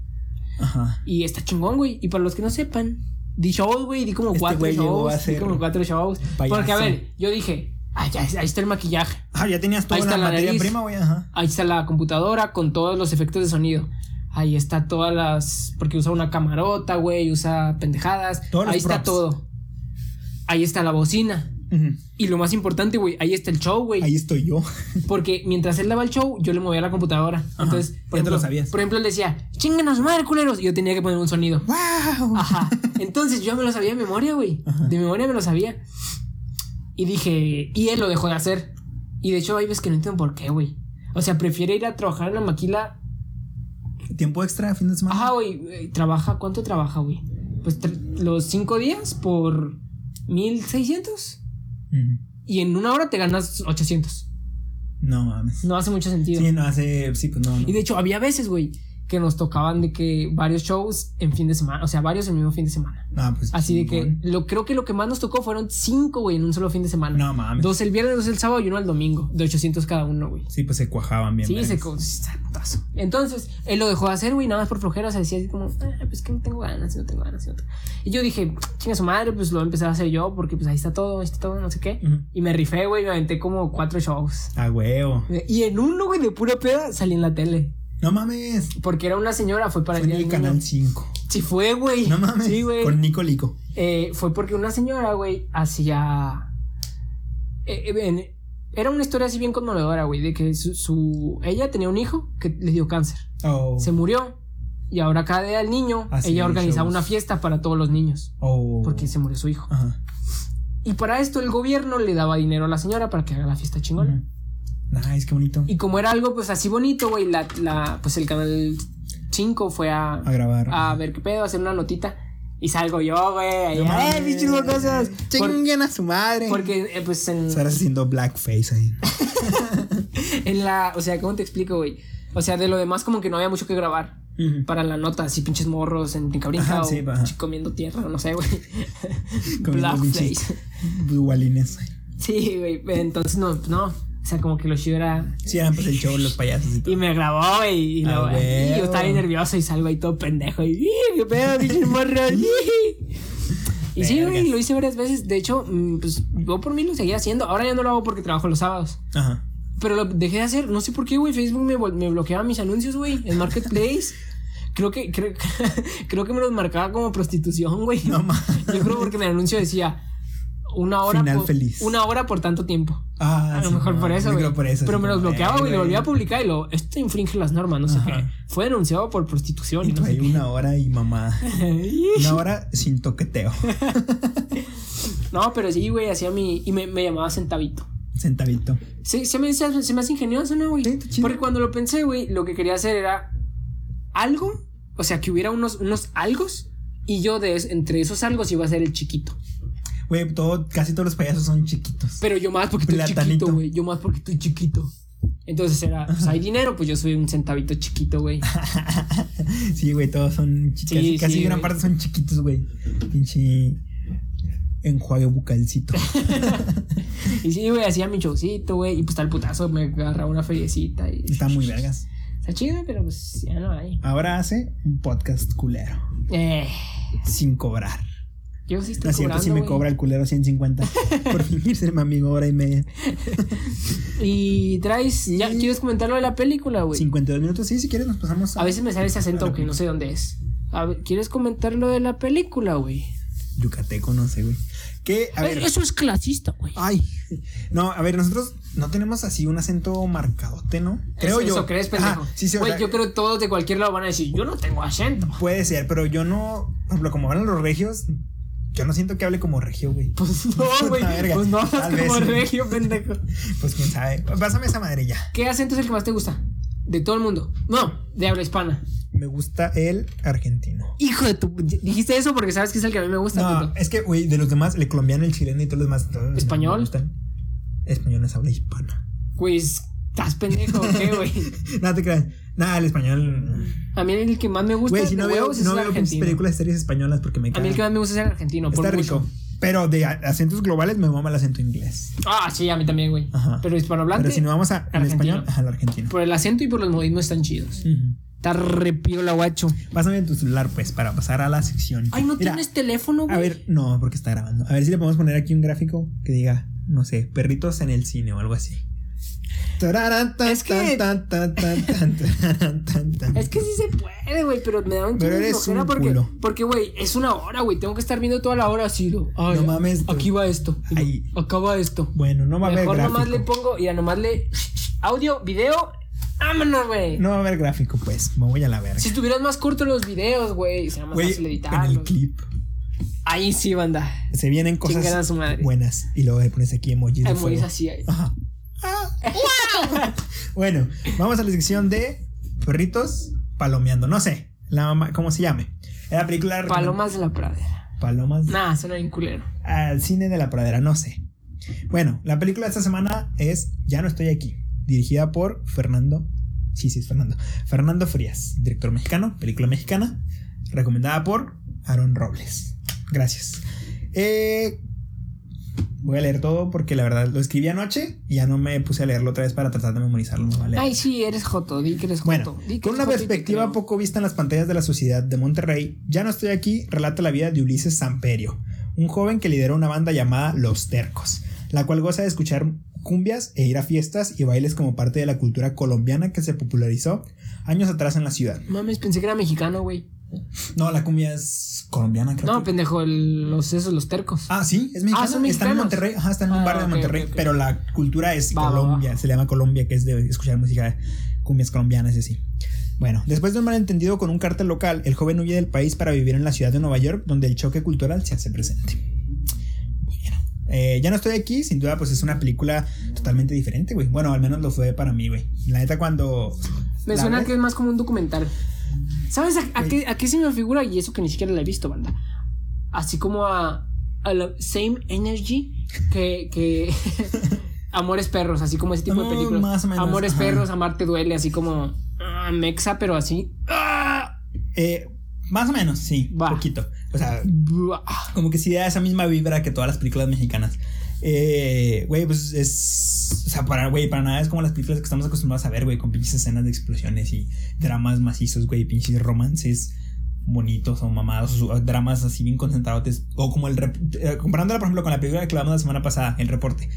Ajá. Y está chingón, güey. Y para los que no sepan, di shows, güey, di como Este cuatro shows. a Di como cuatro shows. payaso. Porque, a ver, yo dije, ah, ya, ahí está el maquillaje. Ah, ya tenías toda Ahí está una la materia nariz. prima, güey. Ajá. Ahí está la computadora con todos los efectos de sonido. Ahí está todas las. Porque usa una camarota, güey, usa pendejadas. Todos los ahí está props. todo. Ahí está la bocina. Y lo más importante, güey, ahí está el show, güey. Ahí estoy yo. Porque mientras él daba el show, yo le movía la computadora. Entonces, ya te por ejemplo, lo sabías. por ejemplo, él decía, su madre, culeros. Y yo tenía que poner un sonido. ¡Wow! Ajá. Entonces yo me lo sabía de memoria, güey. De memoria me lo sabía. Y dije, y él lo dejó de hacer. Y de hecho hay veces que no entiendo por qué, güey. O sea, prefiere ir a trabajar en la maquila. Tiempo extra, fin de semana. Ajá, güey. eh, Trabaja, ¿cuánto trabaja, güey? pues los cinco días por 1600 Y en una hora te ganas 800. No mames. No hace mucho sentido. Sí, no hace. Sí, pues no. no. Y de hecho, había veces, güey, que nos tocaban de que varios shows en fin de semana, o sea, varios el mismo fin de semana. No, pues. Así de que lo creo que lo que más nos tocó fueron cinco, güey, en un solo fin de semana. No mames. Dos el viernes, dos el sábado y uno el domingo, de 800 cada uno, güey. Sí, pues se cuajaban bien. Sí, se putazo. Entonces, él lo dejó de hacer, güey, nada más por flojera. O sea, decía así como, ah, pues que no tengo ganas, no tengo ganas. no tengo-". Y yo dije, chinga su madre, pues lo voy a empezar a hacer yo, porque pues ahí está todo, ahí está todo, no sé qué. Ujú. Y me rifé, güey, me aventé como cuatro shows. A huevo. Y en uno, güey, de pura peda, salí en la tele. No mames. Porque era una señora, fue para Fue Día el del canal Niño. 5. Sí, fue, güey. No mames. Sí, güey. Con Nico Lico. Eh, fue porque una señora, güey, hacía. eh, eh, Era una historia así bien conmovedora, güey, de que su, su- Ella tenía un hijo que le dio cáncer. Oh. Se murió. Y ahora cada día del niño, Así ella organizaba shows. una fiesta para todos los niños. Oh. Porque se murió su hijo. Ajá. Y para esto el gobierno le daba dinero a la señora para que haga la fiesta chingona. Nice, qué bonito. Y como era algo pues así bonito, güey, la, la, pues el canal 5 fue a, A grabar. a ver qué pedo, a hacer una notita. Y salgo yo, güey, No ¡eh, cosas! Por- Chinguen a su madre. porque, eh, pues en, Estarás haciendo blackface ahí. en la, o sea, ¿cómo te explico, güey? O sea, de lo demás como que no había mucho que grabar. Para la nota, así pinches morros en Tincabrinca Ajá, o sí, comiendo tierra, no sé, güey. Blackface. Bubalines. Sí, güey. Entonces, no, no. O sea, como que lo chido era. Sí, eran pues el show, los payasos y todo. Y me grabó, güey. Y, Ah, lo- y yo estaba bien nervioso y salgo ahí todo pendejo. Y, "Ih, qué pedo, pinches morros. ih". Y sí, güey, lo hice varias veces. De hecho, mm, pues yo por mí lo seguía haciendo. Ahora ya no lo hago porque trabajo los sábados. Ajá. Pero lo dejé de hacer. No sé por qué, güey. Facebook me, me bloqueaba mis anuncios, güey. En Marketplace. Creo que, creo, creo que me los marcaba como prostitución, güey. No. Yo creo porque mi anuncio decía una hora Final por, feliz. una hora por tanto tiempo. Ah, A lo sí, mejor no, por eso, güey. por eso. Pero sí, me los bloqueaba, eh, güey. Lo volví a publicar y lo. Esto infringe las normas, no sé Ajá. qué. Fue denunciado por prostitución y, Y no tú sé ahí qué. una hora y mamá. Una hora sin toqueteo. No, pero sí, güey, hacía mi. Y me, me llamaba centavito. Centavito. Sí, se me, se, se me hace ingenioso, ¿no, güey? Sí. Porque cuando lo pensé, güey, lo que quería hacer era algo. O sea, que hubiera unos, unos algos. Y yo de entre esos algos iba a ser el chiquito. Güey, todo, casi todos los payasos son chiquitos. Pero yo más porque estoy chiquito, güey. Yo más porque estoy chiquito. Entonces era, pues hay dinero, pues yo soy un centavito chiquito, güey. sí, güey, todos son chi- Sí, casi, sí, gran parte son chiquitos, güey. Pinche enjuague bucalcito. Y sí, güey, hacía mi showcito, güey. Y pues tal putazo me agarraba una feriecita. Y Está muy vergas. está chido, pero pues ya no hay. Ahora hace un podcast culero. Eh, Sin cobrar. Yo sí No estoy es cierto, cobrando, si me güey. cobra el culero 150 por fingir ser mi amigo hora y media. Y traes, ya Y- quieres comentar lo de la película, güey. 52 minutos, sí, si quieres nos pasamos A veces me sale ese acento A que no sé dónde es. A ver, ¿quieres comentar lo de la película, güey? Yucateco, no sé, güey. Que, a ver. Eso es clasista, güey. Ay. No, a ver, nosotros no tenemos así un acento marcadote, ¿no? Creo eso, yo. Eso crees, pendejo. Ajá, sí, sí, o Güey, sea, yo creo que todos de cualquier lado van a decir, yo no tengo acento. Puede ser, pero yo no. Por ejemplo, como hablan los regios, yo no siento que hable como regio, güey. Pues no, güey. Pues no, Tal es como vez, regio, pendejo. Pues quién sabe. Pásame esa madre ya. ¿Qué acento es el que más te gusta? De todo el mundo. No, de habla hispana. Me gusta el argentino. Hijo de tu. Dijiste eso porque sabes que es el que a mí me gusta. No, puto. es que, güey, de los demás, el colombiano, el chileno y todos los demás. todos ¿Español? me gustan. Español es habla hispana. Güey, ¿estás pendejo qué, güey? Nada te creas. Nada, el español. A mí el que más me gusta Güey, si no veo, es no el veo películas series españolas porque me A mí el que más me gusta es el argentino. por Está mucho. rico. Pero de acentos globales me mama el acento inglés. Ah, sí, a mí también, güey. Ajá. Pero hispanohablante, Pero si no vamos a, al español, al argentino. por el acento y por los modismos están chidos. Ujú. Está repiola, guacho. Pásame tu celular, pues, para pasar a la sección. Ay, ¿no Mira, tienes teléfono, güey? A ver, no, porque está grabando. A ver si le podemos poner aquí un gráfico que diga, no sé, perritos en el cine o algo así. Es que- Es que sí se puede, güey, pero me da un chingo de flojera porque, culo. porque, güey, es una hora, güey. Tengo que estar viendo toda la hora así, ¿no? Ay, No mames, Aquí va esto. y Ahí. Acá va esto. Bueno, no va a haber Mejor nomás gráfico. le pongo, ya nomás le. Audio, video. Vámonos, güey. No va a haber gráfico, pues. Me voy a la verga. Si estuvieran más cortos los videos, güey, sería más fácil en el clip Ahí sí, banda. se vienen cosas a buenas. Y luego le pones aquí emojis Emojis así. Ajá. Bueno, vamos a la sección de perritos palomeando. No sé, la mamá, cómo se llame. La película. Palomas de la pradera. Palomas. Nah, suena bien culero. Al cine de la pradera, no sé. Bueno, la película de esta semana es Ya no estoy aquí, dirigida por Fernando. Sí, sí, es Fernando. Fernando Frías, director mexicano, película mexicana, recomendada por Aaron Robles. Gracias. Eh, voy a leer todo porque la verdad lo escribí anoche y ya no me puse a leerlo otra vez para tratar de memorizarlo. No vale. Ay, sí, eres joto, di que eres joto. Bueno, Di que con una perspectiva poco vista en las pantallas de la sociedad de Monterrey, Ya no estoy aquí relata la vida de Ulises Samperio, un joven que lidera una banda llamada Los Tercos, la cual goza de escuchar cumbias e ir a fiestas y bailes como parte de la cultura colombiana que se popularizó años atrás en la ciudad. Mames, pensé que era mexicano, güey. No, la cumbia es colombiana, creo. No, que- pendejo, el- los esos, los tercos. Ah, sí, es mexicana. Ah, son Está en. Monterrey, ajá, está en un Ah, barrio de Monterrey, pero la cultura es Va, Colombia, va. se le llama Colombia, que es de escuchar música, cumbias colombianas y así. Bueno, después de un malentendido con un cártel local, el joven huye del país para vivir en la ciudad de Nueva York, donde el choque cultural se hace presente. Bueno, eh, ya no estoy aquí, sin duda, pues es una película totalmente diferente, güey. Bueno, al menos lo fue para mí, güey. La neta, cuando. Me suena ves- que es más como un documental. ¿Sabes a, a qué, a qué se me figura? Y eso que ni siquiera la he visto, banda. Así como a, a la Same Energy que, que Amores Perros, así como ese tipo de Oh, películas. más o menos, Amores ajá. Perros, Amarte Duele, así como ah, Mexa, pero así. ah, Eh, más o menos, sí, Va. poquito. O sea, como que sí da esa misma vibra que todas las películas mexicanas. Eh, güey, pues es. O sea, para, güey, para nada es como las películas que estamos acostumbrados a ver, güey, con pinches escenas de explosiones y dramas macizos, güey, pinches romances bonitos o mamados, o dramas así bien concentrados. O como el. eh, comparándola, por ejemplo, con la película que hablamos la semana pasada, El Reporte.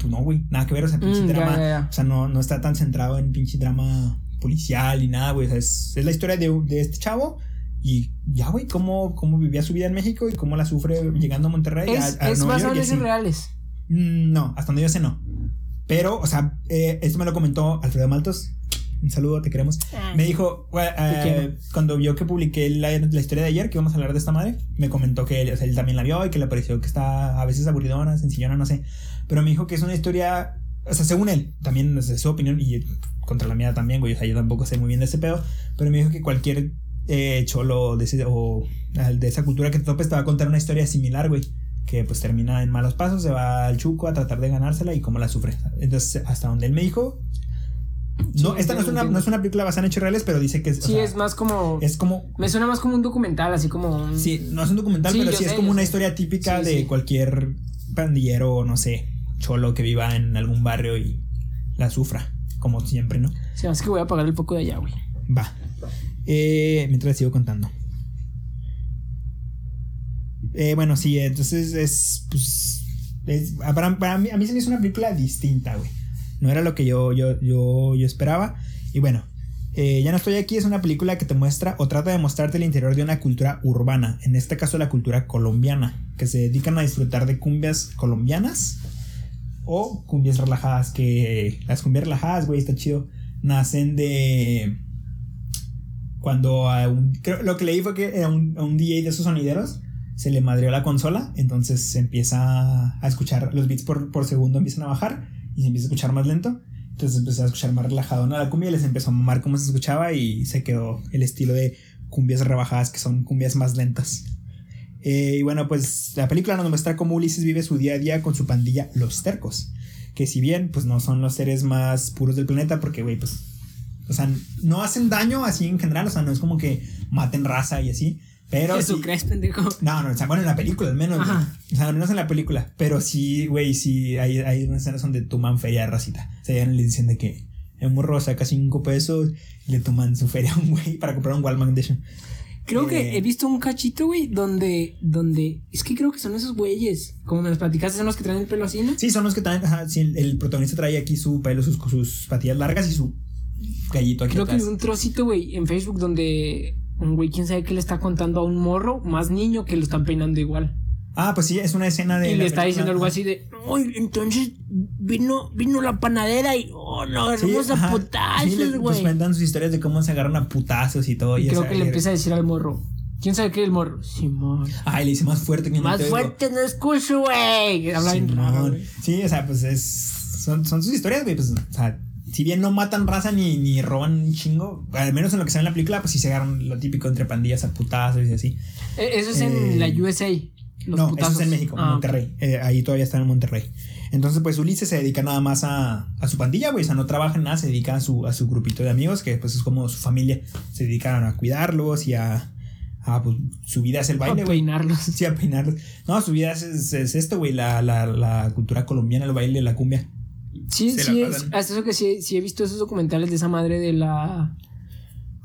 Pues no, güey, nada que ver, o sea, pinche Mm, drama. ya, ya. O sea, no, no está tan centrado en pinche drama policial y nada, güey. O sea, es, es la historia de, de este chavo. Y ya, güey, cómo, cómo vivía su vida en México y cómo la sufre llegando a Monterrey. Es, a, a es Nueva basado York en y hechos así. reales. Mm, No, hasta donde yo sé no. Pero, o sea, eh, esto me lo comentó Alfredo Maltos. Un saludo, te queremos. Me dijo, güey, eh, cuando vio que publiqué la, la historia de ayer, que íbamos a hablar de esta madre, me comentó que él, o sea, él también la vio y que le pareció que está a veces aburridona, sencillona, no sé. Pero me dijo que es una historia, o sea, según él, también es su opinión y contra la mía también, güey, o sea, yo tampoco sé muy bien de ese pedo, pero me dijo que cualquier eh, cholo de, ese- o de esa cultura que te topes te va a contar una historia similar, güey. Que pues termina en malos pasos, se va al chuco a tratar de ganársela y cómo la sufre. Entonces, hasta donde él me dijo. No, Sí, esta no es, una, no es una película basada en hechos reales, pero dice que es. Sí, sea, es más como. es como. Me suena más como un documental, así como un. Sí, no es un documental, Sí, pero sí es sé, como yo una sé. historia típica Sí, de cualquier pandillero o no sé, cholo que viva en algún barrio y la sufra, como siempre, ¿no? Sí, es que voy a apagar el foco de allá, güey. Va. Eh, mientras sigo contando. Eh, bueno, sí, entonces es. Pues. es- para, para mí, a mí se me hizo una película distinta, güey. No era lo que yo, yo, yo, yo esperaba. Y bueno, eh, Ya no estoy aquí es una película que te muestra o trata de mostrarte el interior de una cultura urbana. En este caso, la cultura colombiana. Que se dedican a disfrutar de cumbias colombianas o cumbias relajadas. Que las cumbias relajadas, güey, está chido. Nacen de cuando a un, creo, lo que leí fue que a un, a un DJ de esos sonideros se le madreó la consola, entonces se empieza a escuchar los beats por, por segundo empiezan a bajar y se empieza a escuchar más lento. Entonces empezó a escuchar más relajado ¿no? la cumbia les empezó a mamar cómo se escuchaba y se quedó el estilo de cumbias rebajadas que son cumbias más lentas. Eh, y bueno, pues la película nos muestra cómo Ulises vive su día a día con su pandilla Los Tercos. Que si bien, pues no son los seres más puros del planeta, porque, güey, pues o sea, no hacen daño así en general, o sea, no es como que maten raza y así. Pero ¿Eso sí- crees, pendejo? No, no, o sea, bueno, en la película al menos. O sea, al menos en la película. Pero sí, güey, sí, hay, hay unas escenas donde toman feria de racita. O sea, ya le dicen de que el morro saca cinco pesos y le toman su feria a un güey para comprar un Walmart Edition. Creo Eh, que he visto un cachito, güey, donde, donde, es que creo que son esos güeyes, como me los platicaste, son los que traen el pelo así, ¿no? Sí, son los que traen, ajá, sí, el, el protagonista trae aquí su pelo, sus, sus patillas largas y su gallito aquí Creo que atrás. vi un trocito, güey, en Facebook donde un güey, quién sabe qué le está contando a un morro más niño que lo están peinando igual. Ah, pues sí, es una escena de. y le está película, diciendo algo así de, "Ay, entonces vino, vino la panadera y, oh, no, Sí, agarramos ajá. a putazos, Sí, pues cuentan sus historias de cómo se agarran a putazos y todo. y y creo que le empieza a decir al morro, ¿quién sabe qué es el morro? Simón. Ay, le dice más fuerte que no Más te oigo. fuerte no escucho, güey. Habla bien raro. Sí, o sea, pues es. Son, son sus historias, güey. Pues, o sea, si bien no matan raza ni, ni roban un chingo, al menos en lo que se ve en la película, pues sí se agarran lo típico entre pandillas a putazos y así. Eh, Eso es en Eh, la USA. Los no, putazos. eso es en México, en Ah, Monterrey. Eh, ahí todavía está en Monterrey. Entonces, pues Ulises se dedica nada más a, a su pandilla, güey. O sea, no trabaja en nada, se dedica a su, a su grupito de amigos, que pues es como su familia. Se dedican a cuidarlos y a. a, pues, su vida es el baile, A güey. peinarlos. Sí, a peinarlos. No, su vida es, es- es esto, güey. La, la, la cultura colombiana, el baile, la cumbia. Sí, Se sí, es- hasta eso que sí, sí he visto esos documentales de esa madre de la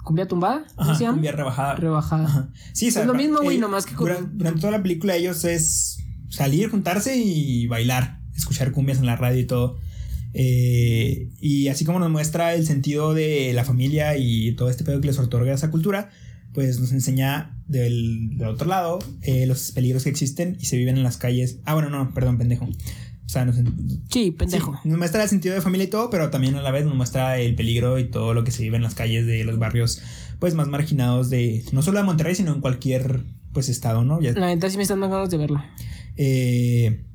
cumbia tumbada, ¿cómo se llama? cumbia rebajada. Rebajada. Ajá. Sí, o sea, Es lo mismo, güey, eh, nomás que Durante, durante toda la película ellos es salir, juntarse y bailar, escuchar cumbias en la radio y todo. Eh, y así como nos muestra el sentido de la familia y todo este pedo que les otorga esa cultura, pues nos enseña del, del otro lado eh, los peligros que existen y se viven en las calles. Ah, bueno, no, perdón, pendejo. O sea, nos, en- Sí, pendejo. Sí, nos muestra el sentido de familia y todo, pero también a la vez nos muestra el peligro y todo lo que se vive en las calles de los barrios pues más marginados de no solo de Monterrey, sino en cualquier pues estado, ¿no? Ya, La neta sí me están dando ganas de verlo. eh,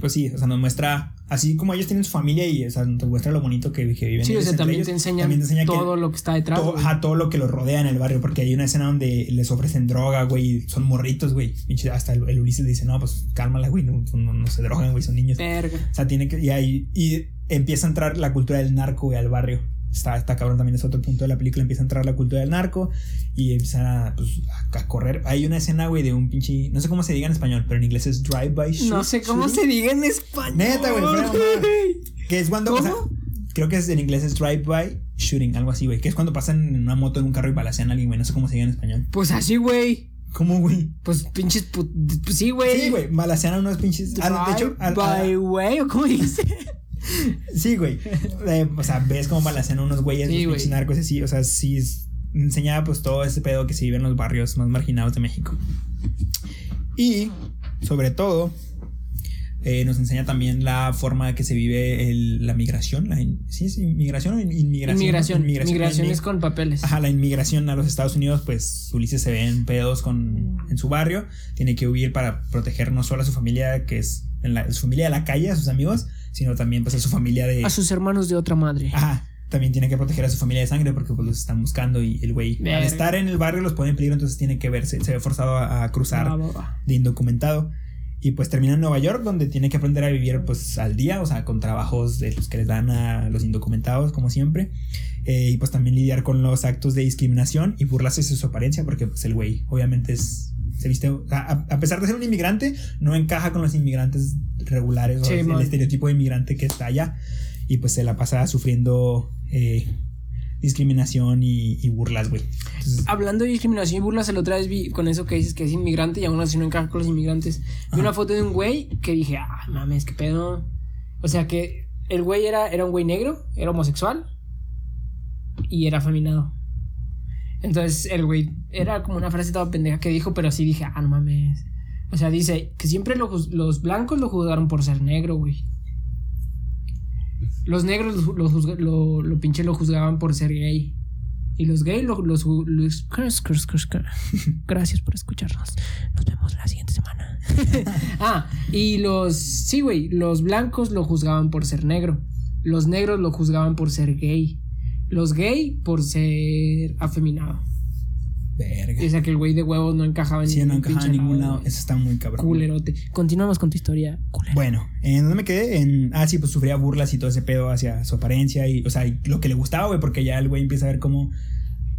pues sí, o sea, nos muestra así como ellos tienen su familia y o sea, nos muestra lo bonito que, que viven Sí, o sea, también ellos, te enseñan también te que todo lo que está detrás. güey. ajá, todo lo que los rodea en el barrio, porque hay una escena donde les ofrecen droga, güey, son morritos, güey. Hasta el, el Ulises dice, no, pues cálmala, güey, no, no, no se drogan, güey, son niños. Verga. O sea, tiene que. Y ahí. Y empieza a entrar la cultura del narco, güey, al barrio. Está, está cabrón también, es otro punto de la película. Empieza a entrar la cultura del narco y empieza a, pues, a, correr. Hay una escena, güey, de un pinche. No sé cómo se diga en español, pero en inglés es drive-by shoot- No sé cómo se diga en español. Neta, güey. Que es cuando. o sea, ¿Cómo? creo que es en inglés es drive-by shooting, algo así, güey. Que es cuando pasan en una moto en un carro y balacean a alguien, güey. No sé cómo se diga en español. Pues así, güey. ¿Cómo, güey? Pues pinches put- Pues sí, güey. Sí, güey, balacean a unos pinches. ah, de hecho, a- a- By way, ¿o cómo dice? Sí, güey. Eh, o sea, ves cómo balacean unos güeyes, Sí, los narcos así. O sea, sí es- enseñaba pues todo ese pedo que se vive en los barrios más marginados de México. Y, sobre todo, eh, nos enseña también la forma que se vive el- la migración. La in- ¿Sí es inmigración o in- inmigración? Inmigración. Inmigración. Migraciones La inmi- con papeles. Ajá, la inmigración a los Estados Unidos, pues Ulises se ve en pedos con, en su barrio, tiene que huir para proteger no solo a su familia, que es en la, su familia de la calle, a sus amigos, sino también pues a su familia de... A sus hermanos de otra madre. Ajá, también tiene que proteger a su familia de sangre porque pues los están buscando y el güey al estar en el barrio los pone en peligro, entonces tiene que verse, se ve forzado a, a cruzar va. de indocumentado. Y pues termina en Nueva York, donde tiene que aprender a vivir pues al día, o sea, con trabajos de los que les dan a los indocumentados, como siempre. Eh, y pues también lidiar con los actos de discriminación y burlarse de su apariencia, porque pues el güey obviamente es... Se viste, a, a pesar de ser un inmigrante, no encaja con los inmigrantes regulares o el estereotipo de inmigrante que está allá. Y pues se la pasa sufriendo eh, discriminación y, y burlas, güey. Hablando de discriminación y burlas, el otra vez vi con eso que dices que es inmigrante y aún así no encaja con los inmigrantes. Vi Ajá. una foto de un güey que dije, ah, mames, qué pedo. O sea que el güey era, era un güey negro, era homosexual y era afeminado. Entonces el güey era como una frase toda pendeja que dijo, pero sí dije, ah, no mames. O sea, dice que siempre lo los blancos lo juzgaron por ser negro, güey. Los negros lo, lo, lo pinche lo juzgaban por ser gay. Y los gays los... los, los- Gracias por escucharnos. Nos vemos la siguiente semana. ah, y los... Sí, güey. Los blancos lo juzgaban por ser negro. Los negros lo juzgaban por ser gay. Los gay por ser afeminado. verga. O sea que el güey de huevos no encajaba en Sí, no ningún encajaba en ningún lado. Eso está muy cabrón. Culerote. Continuamos con tu historia. Culero. Bueno, ¿en dónde me quedé? En, ah, sí, pues sufría burlas y todo ese pedo hacia su apariencia y, o sea, y lo que le gustaba, güey, porque ya el güey empieza a ver cómo...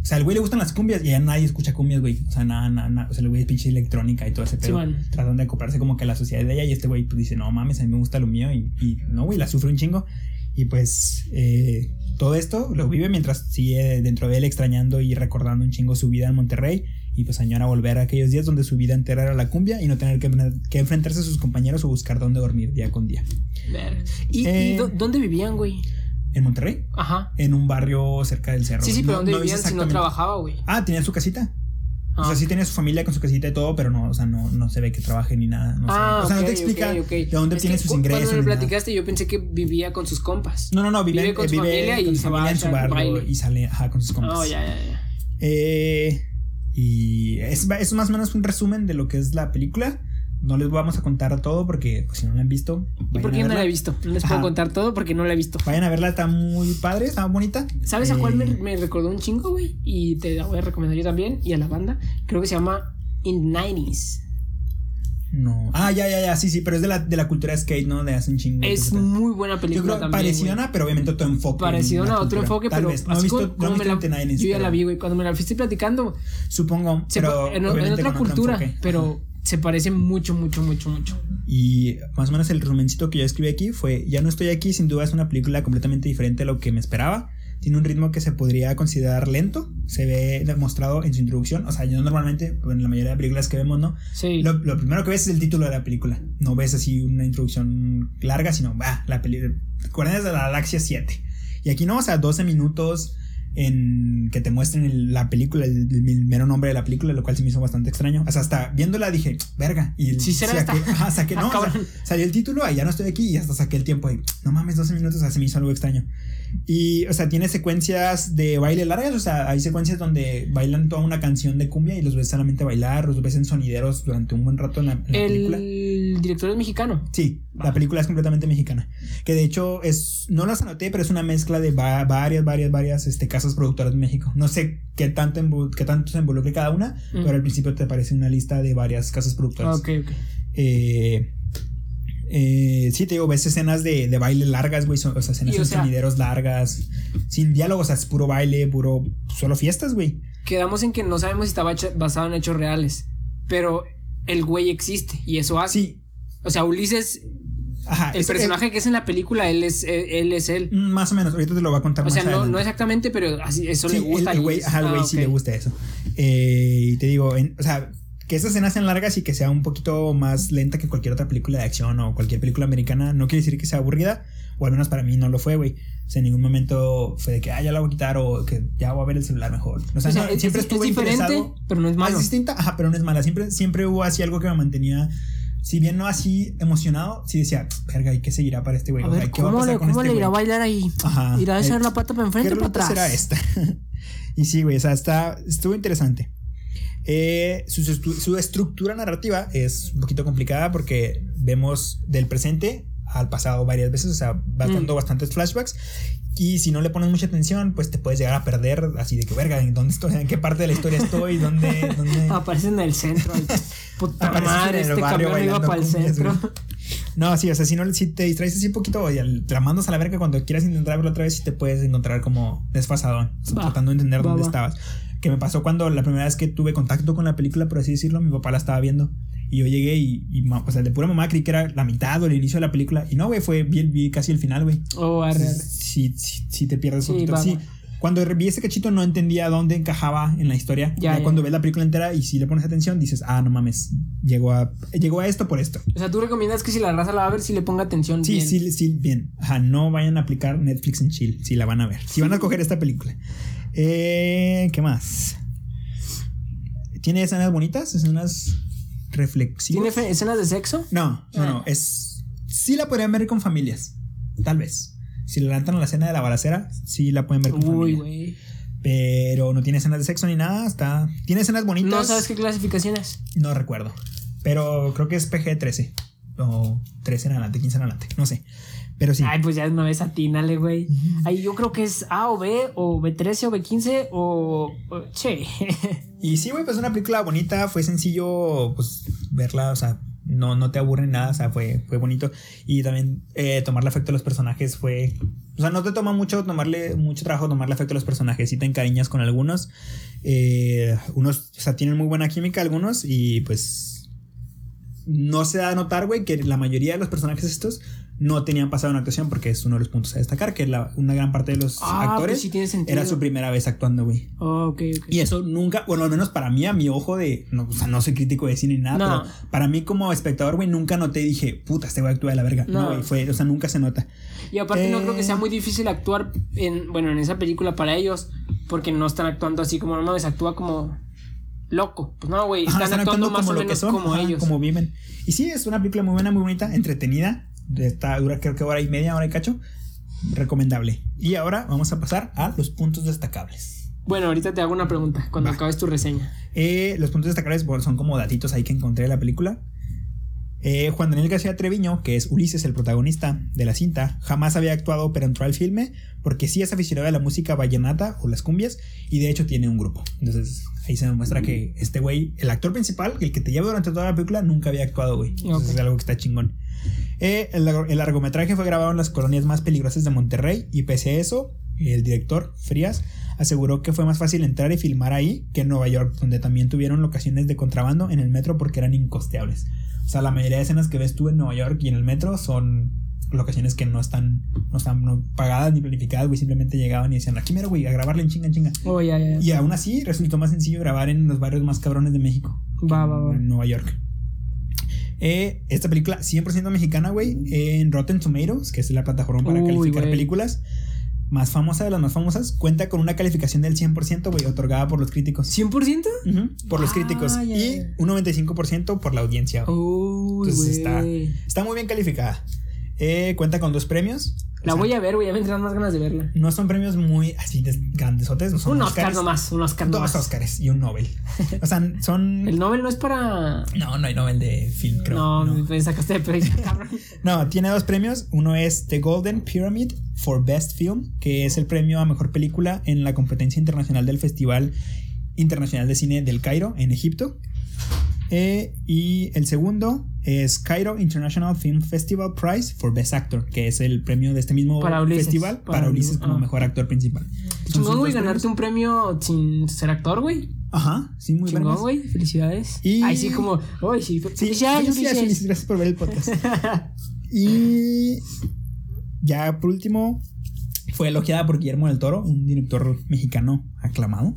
O sea, al güey le gustan las cumbias y ya nadie escucha cumbias, güey. O sea, nada, nada, nada. O sea, el güey es pinche electrónica y todo ese pedo. man. Tratan de acoplarse como que a la sociedad de ella y este güey pues dice, no mames, a mí me gusta lo mío y, y no, güey, la sufre un chingo. Y pues eh, todo esto lo vive mientras sigue dentro de él extrañando y recordando un chingo su vida en Monterrey y pues añora volver a aquellos días donde su vida entera era la cumbia y no tener que, que enfrentarse a sus compañeros o buscar dónde dormir día con día. ¿Y, Eh, dó- dónde vivían, güey? ¿En Monterrey? Ajá. En un barrio cerca del cerro. Sí, sí, No- pero ¿dónde no vivían si no trabajaba, güey? Ah, tenía su casita. O Ah. sea, sí tenía su familia con su casita y todo, pero no, o sea, no, no se ve que trabaje ni nada. No sé. Ah, o sea, no te explica ok, ok. de dónde Es tiene sus ingresos. Cuando me platicaste, yo pensé que vivía con sus compas. No, no, no, vive, Vive con su vive familia y con su va familia a en su barrio y sale ajá, con sus compas. Oh, ya, ya, ya. Eh, y es, es más o menos un resumen de lo que es la película. No les vamos a contar todo porque pues, si no la han visto. ¿Y por qué no la he visto? No les puedo contar todo porque no la he visto. Vayan a verla, está muy padre, está bonita. ¿Sabes a cuál me, Eh, me recordó un chingo, güey? Y te la voy a recomendar yo también. Y a la banda. Creo que se llama In the 90s. No. Ah, ya, ya, ya, sí, sí, pero es de la, de la cultura skate, ¿no? De hace un chingo. Es muy buena Yo película creo también. parecido güey. a, pero obviamente otro enfoque. Parecido en otro cultura. enfoque, Tal pero vez. No he visto, no visto la- 29, Yo ya pero la vi, güey. Cuando me la fuiste platicando, Supongo, pero en, otra cultura, pero se parece mucho, mucho, mucho, mucho. Y más o menos el resumencito que yo escribí aquí fue, ya no estoy aquí, sin duda es una película completamente diferente a lo que me esperaba. Tiene un ritmo que se podría considerar lento, se ve demostrado en su introducción. O sea, yo normalmente, pues, en la mayoría de películas que vemos, ¿no? Sí. Lo, lo primero que ves es el título de la película. No ves así una introducción larga, sino, va, la película. Guardianes de la Galaxia 7. Y aquí no, o sea, 12 minutos en que te muestren el- la película, el, el mero nombre de la película, lo cual se me hizo bastante extraño. O sea, hasta viéndola dije, verga. Y Sí, será saqué, esta. ajá, saqué, no, o sea, salió el título, ahí ya no estoy aquí y hasta saqué el tiempo y no mames, 12 minutos, o sea, se me hizo algo extraño. Y, o sea, tiene secuencias de baile largas, o sea, hay secuencias donde bailan toda una canción de cumbia y los ves solamente bailar, los ves en sonideros durante un buen rato en la, en la película. El director es mexicano. Sí, la película es completamente mexicana. Que de hecho es, no las anoté, pero es una mezcla de va- varias, varias, varias este, casas productoras de México. No sé qué tanto, qué tanto se involucre cada una, Mm. pero al principio te aparece una lista de varias casas productoras. Ok, ok. Eh, eh, sí, te digo, ves escenas de, de baile largas, güey. O sea, escenas Y, o sea- sonideros largas, sin diálogos, o sea, es puro baile, puro. Solo fiestas, güey. Quedamos en que no sabemos si estaba basado en hechos reales. Pero el güey existe y eso hace. Sí, O sea, Ulises, ajá. el es- personaje que es en la película, él es él, él es él. eh, más o menos, ahorita te lo voy a contar O más sea, no, no exactamente, pero así eso Sí, le gusta. el- el güey, ajá, güey ah, sí ok. le gusta eso. Eh, y te digo, en- o sea, que esas escenas sean largas y que sea un poquito más lenta que cualquier otra película de acción o cualquier película americana, no quiere decir que sea aburrida, o al menos para mí no lo fue, güey. O sea, en ningún momento fue de que, ah, ya la voy a quitar o que ya voy a ver el celular mejor. O sea, O sea, no, es, siempre es- es diferente, interesado. pero no es Ah, malo. Es distinta, ajá, pero no es mala. Siempre, siempre hubo así algo que me mantenía, si bien no así emocionado, sí decía, verga, ¿y qué seguirá para este güey? A O sea, ver, ¿qué va a ¿cómo, pasar le, con cómo este le irá a bailar ahí? Ajá. ¿Irá a echar la pata para enfrente ¿Qué o para atrás? será esta? y sí, güey, o sea, está, estuvo interesante. Eh, su, su- su estructura narrativa es un poquito complicada porque vemos del presente al pasado varias veces, o sea, va Mm. dando bastantes flashbacks. Y si no le pones mucha atención, pues te puedes llegar a perder así de que, verga, ¿en dónde estoy? ¿En qué parte de la historia estoy? ¿Dónde? dónde? Aparece en el centro. Puta madre, este camión iba para el centro. güey. No, sí, o sea, si, no, si te distraes así un poquito y la mandas a la verga cuando quieras intentar verlo otra vez, sí te puedes encontrar como desfasadón, Va, tratando de entender va, dónde va. estabas. Que me pasó cuando la primera vez que tuve contacto con la película, por así decirlo, mi papá la estaba viendo. Y yo llegué y, y o sea, de pura mamá creí que era la mitad o el inicio de la película. Y no, güey, fue, vi, vi casi el final, güey. Oh, arre, arre. Sí, sí, sí te pierdes Sí, un poquito. Sí, cuando vi ese cachito no entendía dónde encajaba en la historia. Ya, Ya, ya. cuando ves la película entera y si le pones atención, dices, ah, no mames, llegó a, llegó a esto por esto. O sea, tú recomiendas que si la raza la va a ver, si le ponga atención. Sí, bien. sí, sí, bien. Ajá, no vayan a aplicar Netflix en chill, si la van a ver. Si van a coger esta película. Eh, ¿Qué más? ¿Tiene escenas bonitas? ¿Escenas reflexivas? ¿Tiene escenas de sexo? No, no, no. Ah. Es. Sí la podrían ver con familias. Tal vez. Si le lanzan a la escena de la balacera, sí la pueden ver con Uy, familia. güey. Pero no tiene escenas de sexo ni nada. Está. Tiene escenas bonitas. ¿No sabes qué clasificación es? No recuerdo. Pero creo que es PG-13. O 13 en adelante, 15 en adelante. No sé. Pero sí. Ay, pues ya no es atínale, güey. Ahí yo creo que es A o B, o B13 o B15, o. o- Che. Y sí, güey, pues una película bonita. Fue sencillo, pues, verla. O sea, no, no te aburre nada. O sea, fue, fue bonito. Y también eh, tomarle afecto a los personajes fue. O sea, no te toma mucho tomarle mucho trabajo tomarle afecto a los personajes. Sí te encariñas con algunos. Eh, unos, o sea, tienen muy buena química algunos. Y pues. No se da a notar, güey, que la mayoría de los personajes estos no tenían pasado en actuación porque es uno de los puntos a destacar, que la, una gran parte de los Ah, actores pues sí sentido. era su primera vez actuando, güey. Oh, ok, ok. Y eso nunca, bueno, al menos para mí, a mi ojo de. No, o sea, no soy crítico de cine ni nada, No. pero para mí como espectador, güey, nunca noté y dije, puta, este güey actúa de la verga. No. No, güey, fue, o sea, nunca se nota. Y aparte no Eh. creo que sea muy difícil actuar en, bueno, en esa película para ellos, porque no están actuando así como no mames, actúa como loco. Pues no, güey, están, actuando, más o lo que son, como ajá, ellos. Como viven. Y sí, es una película muy buena, muy bonita, entretenida. Está, dura creo que hora y media, hora y cacho. Recomendable. Y ahora vamos a pasar a los puntos destacables. Bueno, ahorita te hago una pregunta cuando Va. acabes tu reseña. Eh, los puntos destacables bueno, son como datitos ahí que encontré de la película. Eh, Juan Daniel García Treviño, que es Ulises, el protagonista de la cinta, jamás había actuado, pero entró al filme porque sí es aficionado a la música vallenata o las cumbias y de hecho tiene un grupo. Entonces ahí se demuestra que este güey, el actor principal, el que te lleva durante toda la película, nunca había actuado, güey. Entonces es algo que está chingón. Eh, el, largo- el largometraje fue grabado en las colonias más peligrosas de Monterrey y pese a eso, el director, Frías, aseguró que fue más fácil entrar y filmar ahí que en Nueva York, donde también tuvieron locaciones de contrabando en el metro porque eran incosteables. O sea, la mayoría de escenas que ves tú en Nueva York y en el metro son locaciones que no están, no están no pagadas ni planificadas, güey. Simplemente llegaban y decían, aquí mero, güey, a grabarle en chinga, en chinga. Oh, ya, ya. ya. Y aún así resultó más sencillo grabar en los barrios más cabrones de México. Va, va, va. En Nueva York. Eh, esta película 100% mexicana, güey, en Rotten Tomatoes, que es la plataforma para Uy, calificar güey. películas, más famosa de las más famosas, cuenta con una calificación del 100%, güey, otorgada por los críticos. ¿100%? Ujú, por los Ah, críticos. ya, y un 95% por la audiencia. Uy, Entonces está, está muy bien calificada. Eh, cuenta con dos premios. La O sea, voy a ver, güey. Ya me entran más ganas de verla. No son premios muy así de grandesotes, no son Un Oscar Oscars. nomás, un Oscar Dos nomás. Oscars y un Nobel. O sea, son. El Nobel no es para. No, no hay Nobel de film, creo. no, no. me sacaste de cabrón. No, tiene dos premios. Uno es The Golden Pyramid for Best Film, que es el premio a mejor película en la competencia internacional del Festival Internacional de Cine del Cairo, en Egipto. Eh, y el segundo es Cairo International Film Festival Prize for Best Actor, que es el premio de este mismo Para Ulises, festival para, para Ulises como ah. mejor actor principal. Chingón, güey, ganarte premios. un premio sin ser actor, güey. Ajá, sí, muy Chingón, vergas. güey. Felicidades. Y- Ahí sí, como. Uy, sí. Sí, Felicidades, felicidades, gracias por ver el podcast. y ya por último, fue elogiada por Guillermo del Toro, un director mexicano aclamado.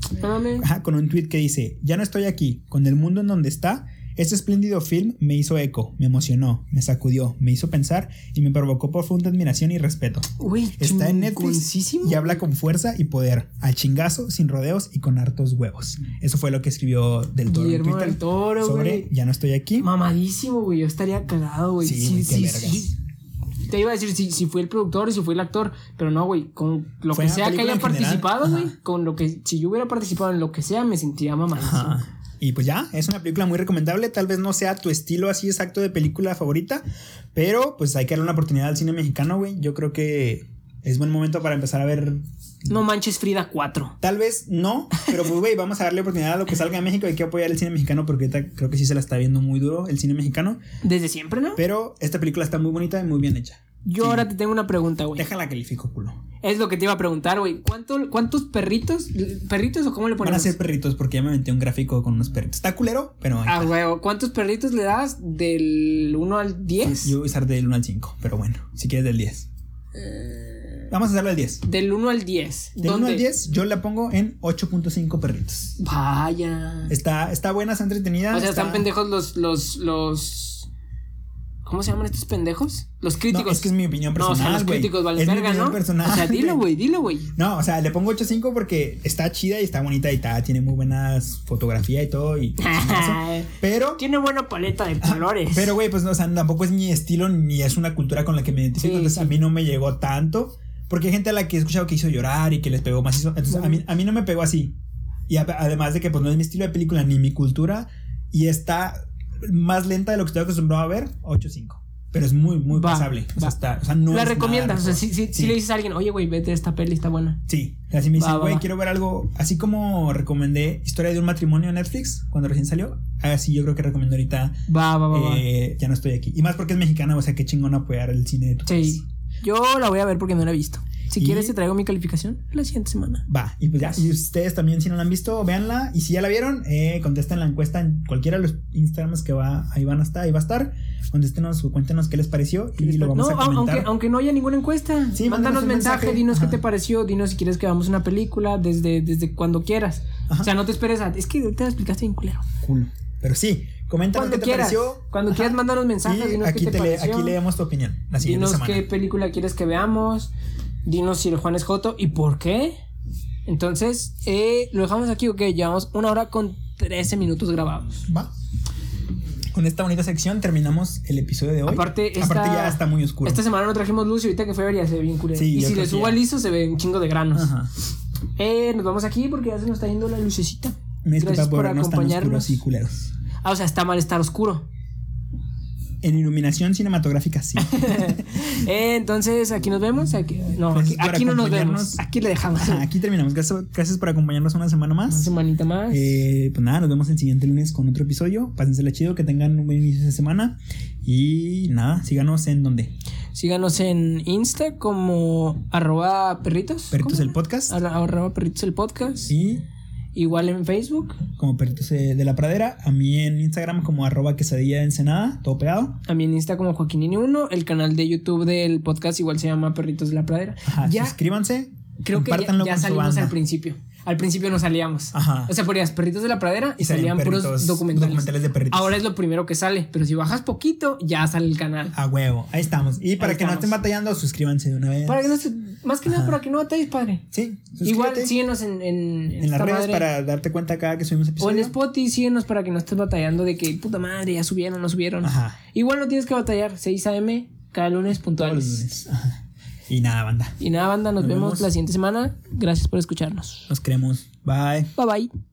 Ajá, con un tweet que dice: Ya no estoy aquí, con el mundo en donde está. Este espléndido film me hizo eco, me emocionó, me sacudió, me hizo pensar y me provocó profunda admiración y respeto. Güey, Está en Netflix y habla con fuerza y poder, al chingazo, sin rodeos y con hartos huevos. Eso fue lo que escribió del Toro Guillermo en Twitter del Toro, sobre güey. Ya no estoy aquí. Mamadísimo, güey. Yo estaría cagado, güey. Sí, Sí, sí. Te iba a decir si, si fue el productor y si fue el actor, pero no, güey. Con lo Fue que sea que haya participado, güey. Con lo que, si yo hubiera participado en lo que sea, me mamadísimo. Ajá. Y pues ya, es una película muy recomendable. Tal vez no sea tu estilo así exacto de película favorita, pero pues hay que darle una oportunidad al cine mexicano, güey. Yo creo que es buen momento para empezar a ver. No manches Frida 4. Tal vez no, pero pues, güey, vamos a darle oportunidad a lo que salga de México. Hay que apoyar el cine mexicano porque ahorita creo que sí se la está viendo muy duro el cine mexicano. Desde siempre, ¿no? Pero esta película está muy bonita y muy bien hecha. Yo Sí. ahora te tengo una pregunta, güey. Déjala califico, culo. Es lo que te iba a preguntar, güey. ¿Cuánto, ¿Cuántos perritos? ¿Perritos o cómo le Van ponemos? a ser perritos porque ya me metí un gráfico con unos perritos. Está culero, pero. Ah, güey. ¿Cuántos perritos le das del 1 al 10? Yo voy a usar del 1 al 5, pero bueno, si quieres del 10. Vamos a hacerlo del 10. Del 1 al 10. Del 1 al 10, yo la pongo en 8.5 perritos. Vaya. Está, está buena, está entretenida. O sea, está- están pendejos los, los, los. ¿Cómo se llaman estos pendejos? Los críticos. No, es que es mi opinión No, personal. o sea, los críticos valen Es mi verga, opinión ¿no? personal, o sea, dilo, güey, dilo, güey. No, o sea, le pongo 8.5 porque está chida y está bonita y está, tiene muy buenas fotografía y todo. Y, pero, Tiene buena paleta de colores. pero, güey, pues no, o sea, tampoco es mi estilo ni es una cultura con la que me identifico. Sí, entonces sí. a mí no me llegó tanto. Porque hay gente a la que he escuchado que hizo llorar y que les pegó más. Entonces a mí, a mí no me pegó así. Y a- además de que pues no es mi estilo de película ni mi cultura. Y está más lenta de lo que estoy acostumbrado a ver, 8.5. Pero es muy, muy Va, pasable. O sea, va. está, o sea, no la recomiendas. O sea, si, si, si Sí. le dices a alguien, oye, güey, vete, esta peli está buena. Sí, así me Va, dicen, va, güey, va. quiero ver algo, así como recomendé Historia de un matrimonio en Netflix cuando recién salió, así yo creo que recomiendo ahorita Va, va, va, va. eh, Ya no estoy aquí. Y más porque es mexicana, o sea, qué chingón apoyar el cine de tu país. Yo la voy a ver porque no la he visto. Si Y- quieres, te traigo mi calificación la siguiente semana. Va, y pues ya, y ustedes también si no la han visto, véanla, y si ya la vieron, eh, contesten la encuesta en cualquiera de los Instagrams que va, ahí van a estar, ahí va a estar, contéstenos o cuéntenos qué les pareció y lo vamos no, a comentar. aunque, aunque no haya ninguna encuesta, Sí, mándanos mensaje, mensaje. dinos Ajá. qué te pareció, dinos si quieres que hagamos una película desde, desde cuando quieras. Ajá. O sea, no te esperes a. Es que te lo explicaste bien culero. Cool. Pero sí, coméntanos Cuando qué te quieras. pareció. Cuando quieras, mándanos mensajes, Y aquí, qué te, te le- aquí leemos tu opinión la siguiente dinos semana. qué película quieres que veamos. Dinos si el Juan es Joto y por qué. Entonces, eh, lo dejamos aquí, ok. Llevamos una hora con 13 minutos grabados. Va. Con esta bonita sección terminamos el episodio de hoy. Aparte, esta- Aparte ya está muy oscuro. Esta semana no trajimos luz y ahorita que fue ver ya se ve bien culero. Sí, y si le subo al liso se ve un chingo de granos. Ajá. Eh, nos vamos aquí porque ya se nos está yendo la lucecita. Disculpa Gracias por por tan acompañarnos. culeros. Ah, o sea, está mal estar oscuro. En iluminación cinematográfica, sí. Eh, entonces, aquí nos vemos. Aquí, no, Gracias aquí, no nos vemos. Aquí le dejamos. Ajá, aquí terminamos. Gracias, gracias por acompañarnos una semana Una más. semanita más. Eh, pues nada, nos vemos el siguiente lunes con otro episodio. Pásensela chido, que tengan un buen inicio de semana. Y nada, síganos en donde. Síganos en Insta como arroba perritos. Perritos ¿Cómo? el podcast. Arroba perritos el podcast. Y Igual en Facebook. como Perritos eh, de la Pradera. A mí en Instagram como arroba quesadilla ensenada, todo pegado. A mí en Insta como Joaquinini1. El canal de YouTube del podcast igual se llama Perritos de la Pradera. Ajá, ya suscríbanse. Creo que ya, ya salimos al principio. Al principio no salíamos. Ajá. O sea, ponías Perritos de la Pradera y, salían puros documentales. documentales de perritos. Ahora es lo primero que sale. Pero si bajas poquito, ya sale el canal. A huevo, ahí estamos. Y para Ahí que no estén batallando, suscríbanse de una vez. Para que no se- más que nada para que no batalles, padre. Sí, Igual síguenos en, en, en las redes madre. para darte cuenta cada que subimos O en. Spotify, síguenos para que no estés batallando de que puta madre, ya subieron, no subieron. Ajá. Igual no tienes que batallar, 6 a.m. cada lunes Todos puntuales. los lunes. Ajá. Y nada, banda. Y nada, banda, nos, Nos vemos vemos. la siguiente semana. Gracias por escucharnos. Los queremos. Bye. Bye bye.